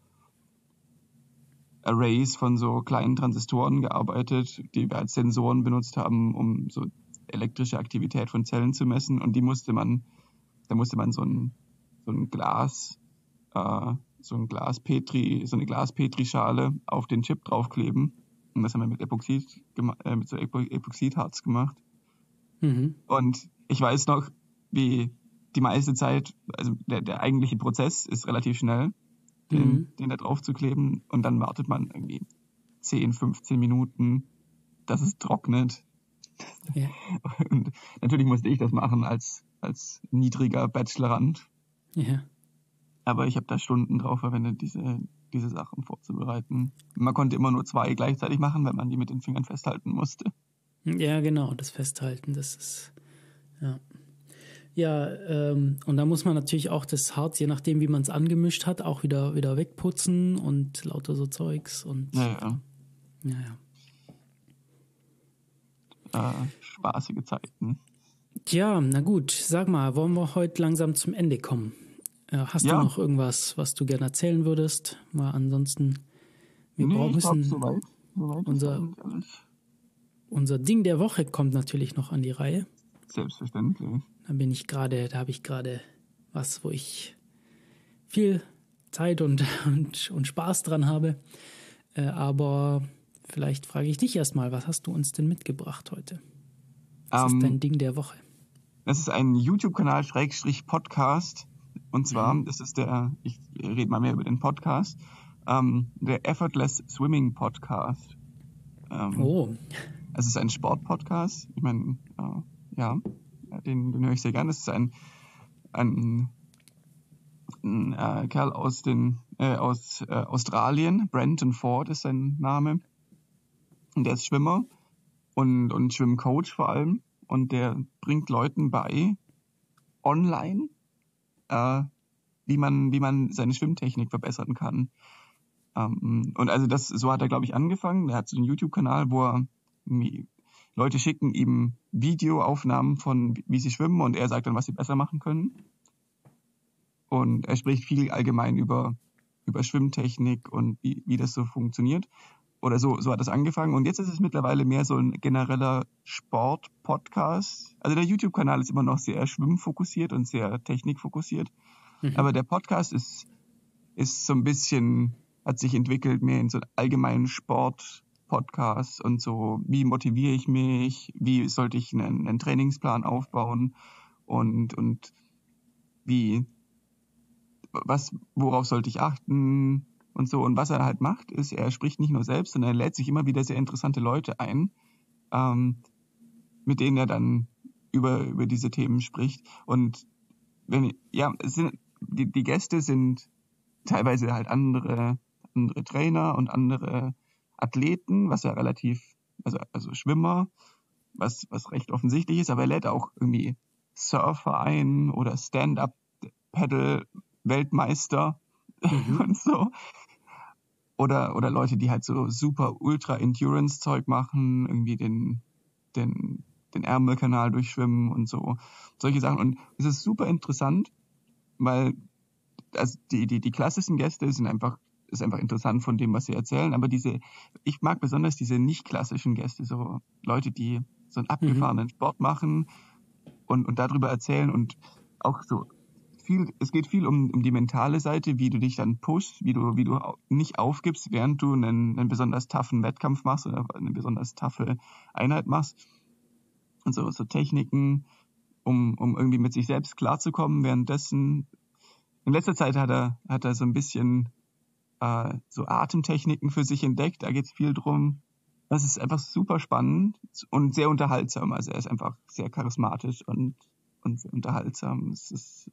Arrays von so kleinen Transistoren gearbeitet, die wir als Sensoren benutzt haben, um so elektrische Aktivität von Zellen zu messen. Und die musste man, da musste man so ein, so ein Glas, äh, so ein Glas Petri, so eine Glas Petri-Schale auf den Chip draufkleben. Und das haben wir mit Epoxid, äh, mit so Epoxidharz gemacht. Mhm. Und ich weiß noch, wie die meiste Zeit, also der, der eigentliche Prozess ist relativ schnell, den, mhm. den da drauf zu kleben und dann wartet man irgendwie 10, 15 Minuten, dass es trocknet. Ja. Und natürlich musste ich das machen als, als niedriger Bachelorand. Ja. Aber ich habe da Stunden drauf verwendet, diese, diese Sachen vorzubereiten. Man konnte immer nur zwei gleichzeitig machen, wenn man die mit den Fingern festhalten musste. Ja, genau, das Festhalten, das ist, ja. Ja, ähm, und da muss man natürlich auch das Harz, je nachdem, wie man es angemischt hat, auch wieder, wieder wegputzen und lauter so Zeugs und. Ja, ja. ja, ja. Äh, spaßige Zeiten. Tja, na gut, sag mal, wollen wir heute langsam zum Ende kommen? Äh, hast ja. du noch irgendwas, was du gerne erzählen würdest? Mal ansonsten, wir nee, brauchen müssen. Soweit, soweit unser, unser Ding der Woche kommt natürlich noch an die Reihe. Selbstverständlich. Da bin ich gerade, da habe ich gerade was, wo ich viel Zeit und, und, und Spaß dran habe. Äh, aber vielleicht frage ich dich erstmal, was hast du uns denn mitgebracht heute? Was um, ist dein ähm, Ding der Woche? Das ist ein YouTube-Kanal Schrägstrich Podcast. Und zwar, mhm. das ist der, ich rede mal mehr über den Podcast, ähm, der Effortless Swimming Podcast. Ähm, oh. Es ist ein Sport-Podcast. Ich meine, äh, ja, den, den höre ich sehr gern. Das ist ein, ein, ein äh, Kerl aus, den, äh, aus äh, Australien. Brandon Ford ist sein Name. Und der ist Schwimmer und, und Schwimmcoach vor allem. Und der bringt Leuten bei, online, äh, wie man, wie man seine Schwimmtechnik verbessern kann. Ähm, und also das, so hat er, glaube ich, angefangen. Er hat so einen YouTube-Kanal, wo er Leute schicken ihm Videoaufnahmen von, wie sie schwimmen und er sagt dann, was sie besser machen können. Und er spricht viel allgemein über, über Schwimmtechnik und wie, wie das so funktioniert. Oder so, so hat das angefangen. Und jetzt ist es mittlerweile mehr so ein genereller Sport-Podcast. Also der YouTube-Kanal ist immer noch sehr schwimmfokussiert und sehr technikfokussiert. Mhm. Aber der Podcast ist, ist so ein bisschen, hat sich entwickelt mehr in so einen allgemeinen Sport, Podcasts und so, wie motiviere ich mich, wie sollte ich einen, einen Trainingsplan aufbauen und, und wie, was, worauf sollte ich achten und so. Und was er halt macht, ist, er spricht nicht nur selbst, sondern er lädt sich immer wieder sehr interessante Leute ein, ähm, mit denen er dann über, über diese Themen spricht. Und wenn, ja, es sind, die, die Gäste sind teilweise halt andere, andere Trainer und andere Athleten, was ja relativ, also, also Schwimmer, was, was recht offensichtlich ist, aber er lädt auch irgendwie Surfer ein oder Stand-up-Paddle-Weltmeister mhm. und so. Oder, oder Leute, die halt so super Ultra-Endurance-Zeug machen, irgendwie den, den, den Ärmelkanal durchschwimmen und so. Solche Sachen. Und es ist super interessant, weil also die, die, die klassischen Gäste sind einfach ist einfach interessant von dem, was sie erzählen. Aber diese, ich mag besonders diese nicht klassischen Gäste, so Leute, die so einen abgefahrenen mhm. Sport machen und, und darüber erzählen und auch so viel, es geht viel um, um die mentale Seite, wie du dich dann pushst, wie du, wie du nicht aufgibst, während du einen, einen besonders toughen Wettkampf machst oder eine besonders toughe Einheit machst. Und so, so Techniken, um, um irgendwie mit sich selbst klarzukommen. Währenddessen, in letzter Zeit hat er, hat er so ein bisschen äh, so Atemtechniken für sich entdeckt. Da geht es viel drum. Das ist einfach super spannend und sehr unterhaltsam. Also er ist einfach sehr charismatisch und, und sehr unterhaltsam. Es ist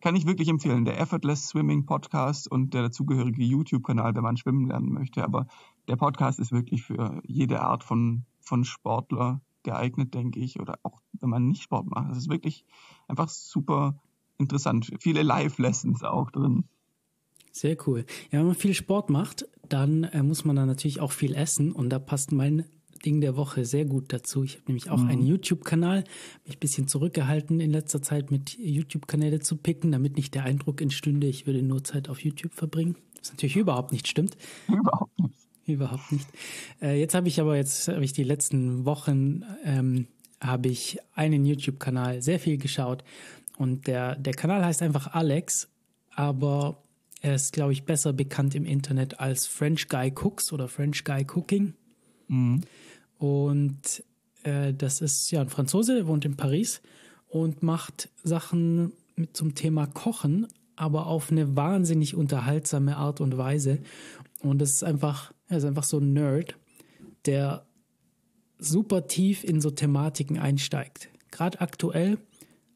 kann ich wirklich empfehlen. Der Effortless Swimming Podcast und der dazugehörige YouTube-Kanal, wenn man schwimmen lernen möchte. Aber der Podcast ist wirklich für jede Art von, von Sportler geeignet, denke ich. Oder auch wenn man nicht Sport macht. Das ist wirklich einfach super interessant. Viele Live-Lessons auch drin. Sehr cool. Ja, wenn man viel Sport macht, dann äh, muss man dann natürlich auch viel essen. Und da passt mein Ding der Woche sehr gut dazu. Ich habe nämlich auch mhm. einen YouTube-Kanal, mich ein bisschen zurückgehalten in letzter Zeit mit YouTube-Kanäle zu picken, damit nicht der Eindruck entstünde, ich würde nur Zeit auf YouTube verbringen. Was natürlich überhaupt nicht stimmt. Überhaupt nicht. Überhaupt nicht. Äh, jetzt habe ich aber jetzt habe ich die letzten Wochen ähm, habe ich einen YouTube-Kanal sehr viel geschaut und der der Kanal heißt einfach Alex, aber er ist glaube ich besser bekannt im Internet als French Guy Cooks oder French Guy Cooking. Mhm. Und äh, das ist ja ein Franzose, der wohnt in Paris und macht Sachen mit zum Thema Kochen, aber auf eine wahnsinnig unterhaltsame Art und Weise. Und das ist einfach, er ist einfach so ein Nerd, der super tief in so Thematiken einsteigt. Gerade aktuell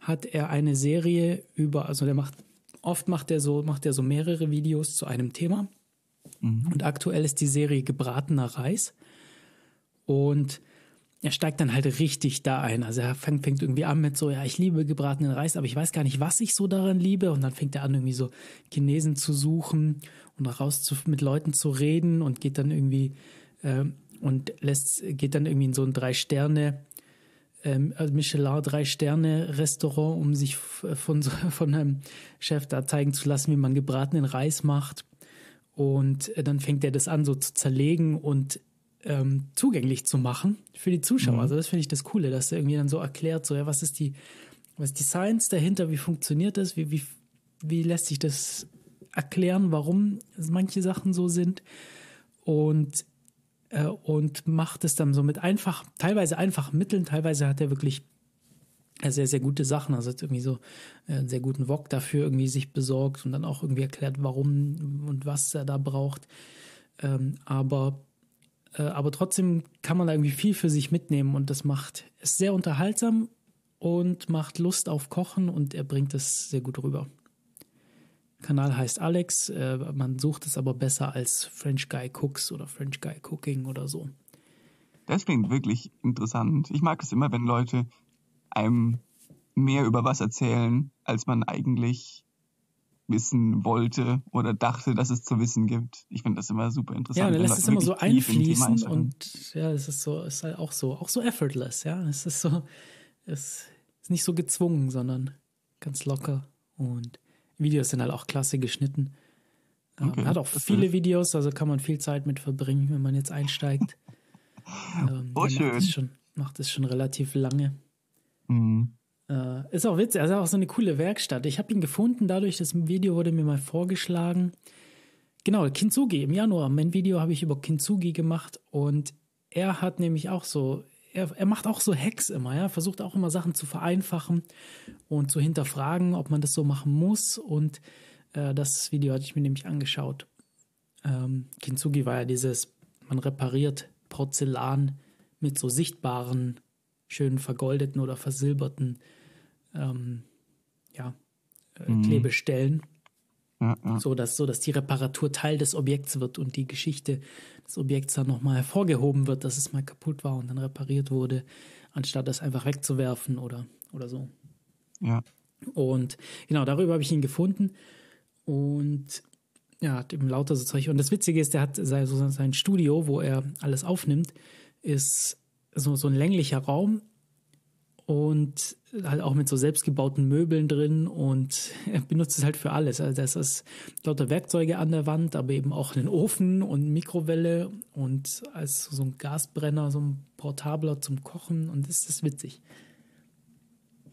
hat er eine Serie über, also der macht, oft macht er so, macht er so mehrere Videos zu einem Thema. Mhm. Und aktuell ist die Serie gebratener Reis. Und er steigt dann halt richtig da ein. Also er fängt, fängt, irgendwie an mit so, ja, ich liebe gebratenen Reis, aber ich weiß gar nicht, was ich so daran liebe. Und dann fängt er an, irgendwie so Chinesen zu suchen und raus zu, mit Leuten zu reden und geht dann irgendwie äh, und lässt, geht dann irgendwie in so ein Drei-Sterne, ähm, also Michelin Drei-Sterne-Restaurant, um sich von, von einem Chef da zeigen zu lassen, wie man gebratenen Reis macht. Und äh, dann fängt er das an, so zu zerlegen und ähm, zugänglich zu machen für die Zuschauer. Mhm. Also das finde ich das Coole, dass er irgendwie dann so erklärt, so ja, was ist die, was ist die Science dahinter, wie funktioniert das, wie, wie, wie lässt sich das erklären, warum manche Sachen so sind und äh, und macht es dann so mit einfach, teilweise einfachen Mitteln, teilweise hat er wirklich sehr, sehr gute Sachen, also hat irgendwie so äh, einen sehr guten Wok dafür irgendwie sich besorgt und dann auch irgendwie erklärt, warum und was er da braucht. Ähm, aber äh, aber trotzdem kann man da irgendwie viel für sich mitnehmen und das macht es sehr unterhaltsam und macht Lust auf Kochen und er bringt es sehr gut rüber. Kanal heißt Alex, äh, man sucht es aber besser als French Guy Cooks oder French Guy Cooking oder so. Das klingt wirklich interessant. Ich mag es immer, wenn Leute einem mehr über was erzählen, als man eigentlich wissen wollte oder dachte, dass es zu wissen gibt. Ich finde das immer super interessant. Ja, der lässt es immer so einfließen und ja, es ist so, ist halt auch so, auch so effortless, ja. Es ist so, es ist nicht so gezwungen, sondern ganz locker und Videos sind halt auch klasse geschnitten. Okay, man hat auch viele Videos, also kann man viel Zeit mit verbringen, wenn man jetzt einsteigt. ähm, oh, schön. Macht es, schon, macht es schon relativ lange. Mhm. Äh, ist auch witzig, also auch so eine coole Werkstatt. Ich habe ihn gefunden, dadurch, das Video wurde mir mal vorgeschlagen. Genau, Kintsugi. Im Januar, mein Video habe ich über Kintsugi gemacht und er hat nämlich auch so, er, er macht auch so Hacks immer, ja, versucht auch immer Sachen zu vereinfachen und zu hinterfragen, ob man das so machen muss. Und äh, das Video hatte ich mir nämlich angeschaut. Ähm, Kintsugi war ja dieses, man repariert Porzellan mit so sichtbaren schön vergoldeten oder versilberten ähm, ja, äh, mhm. Klebestellen. Ja, ja. So, dass, so dass die Reparatur Teil des Objekts wird und die Geschichte des Objekts dann nochmal hervorgehoben wird, dass es mal kaputt war und dann repariert wurde, anstatt das einfach wegzuwerfen oder, oder so. Ja. Und genau, darüber habe ich ihn gefunden. Und ja, hat eben lauter so Zeug. Und das Witzige ist, der hat sein, so sein Studio, wo er alles aufnimmt, ist so, so ein länglicher Raum und halt auch mit so selbstgebauten Möbeln drin und er benutzt es halt für alles. Also das ist lauter Werkzeuge an der Wand, aber eben auch einen Ofen und Mikrowelle und als so ein Gasbrenner, so ein portabler zum Kochen und das ist witzig.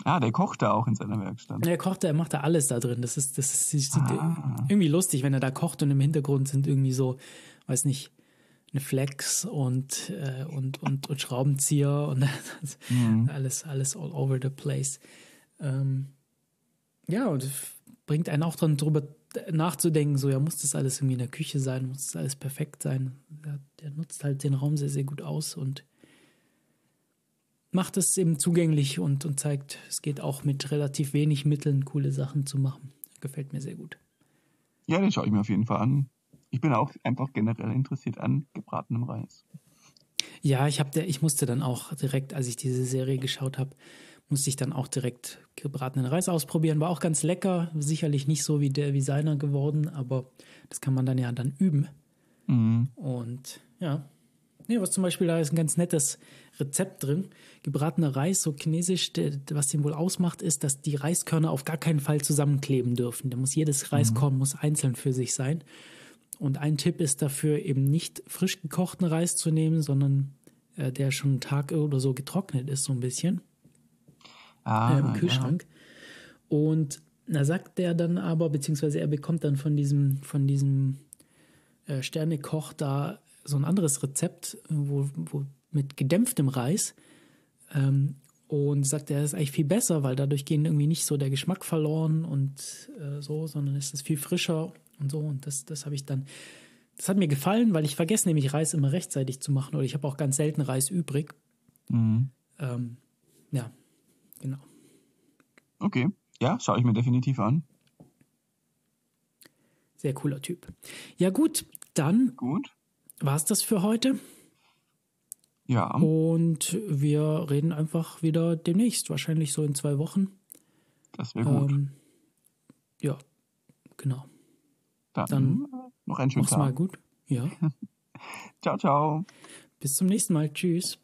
Ah, der kocht da auch in seiner Werkstatt. Er kocht, er macht da alles da drin. Das ist, das ist ah. irgendwie lustig, wenn er da kocht und im Hintergrund sind irgendwie so, weiß nicht, eine Flex und, äh, und, und, und Schraubenzieher und mhm. alles, alles all over the place. Ähm, ja, und bringt einen auch dann drüber nachzudenken, so ja, muss das alles irgendwie in der Küche sein, muss das alles perfekt sein. Der, der nutzt halt den Raum sehr, sehr gut aus und macht es eben zugänglich und, und zeigt, es geht auch mit relativ wenig Mitteln coole Sachen zu machen. Gefällt mir sehr gut. Ja, den schaue ich mir auf jeden Fall an. Ich bin auch einfach generell interessiert an gebratenem Reis. Ja, ich habe ich musste dann auch direkt, als ich diese Serie geschaut habe, musste ich dann auch direkt gebratenen Reis ausprobieren. War auch ganz lecker, sicherlich nicht so wie der wie seiner geworden, aber das kann man dann ja dann üben. Mhm. Und ja, Nee, was zum Beispiel da ist ein ganz nettes Rezept drin. Gebratener Reis, so chinesisch, was den wohl ausmacht, ist, dass die Reiskörner auf gar keinen Fall zusammenkleben dürfen. Da muss jedes Reiskorn mhm. muss einzeln für sich sein. Und ein Tipp ist dafür, eben nicht frisch gekochten Reis zu nehmen, sondern äh, der schon einen Tag oder so getrocknet ist, so ein bisschen. Ah, äh, Im Kühlschrank. Ja. Und da sagt der dann aber, beziehungsweise er bekommt dann von diesem, von diesem äh, Sternekoch da so ein anderes Rezept, wo, wo mit gedämpftem Reis. Ähm, und sagt, er ist eigentlich viel besser, weil dadurch gehen irgendwie nicht so der Geschmack verloren und äh, so, sondern es ist viel frischer und so. Und das, das habe ich dann, das hat mir gefallen, weil ich vergesse nämlich Reis immer rechtzeitig zu machen oder ich habe auch ganz selten Reis übrig. Mhm. Ähm, ja, genau. Okay, ja, schaue ich mir definitiv an. Sehr cooler Typ. Ja, gut, dann. Gut war es das für heute. Ja. Und wir reden einfach wieder demnächst, wahrscheinlich so in zwei Wochen. Das wäre gut. Ähm, ja, genau. Dann, Dann noch einen schönen Tag. mal gut. Ja. ciao, ciao. Bis zum nächsten Mal. Tschüss.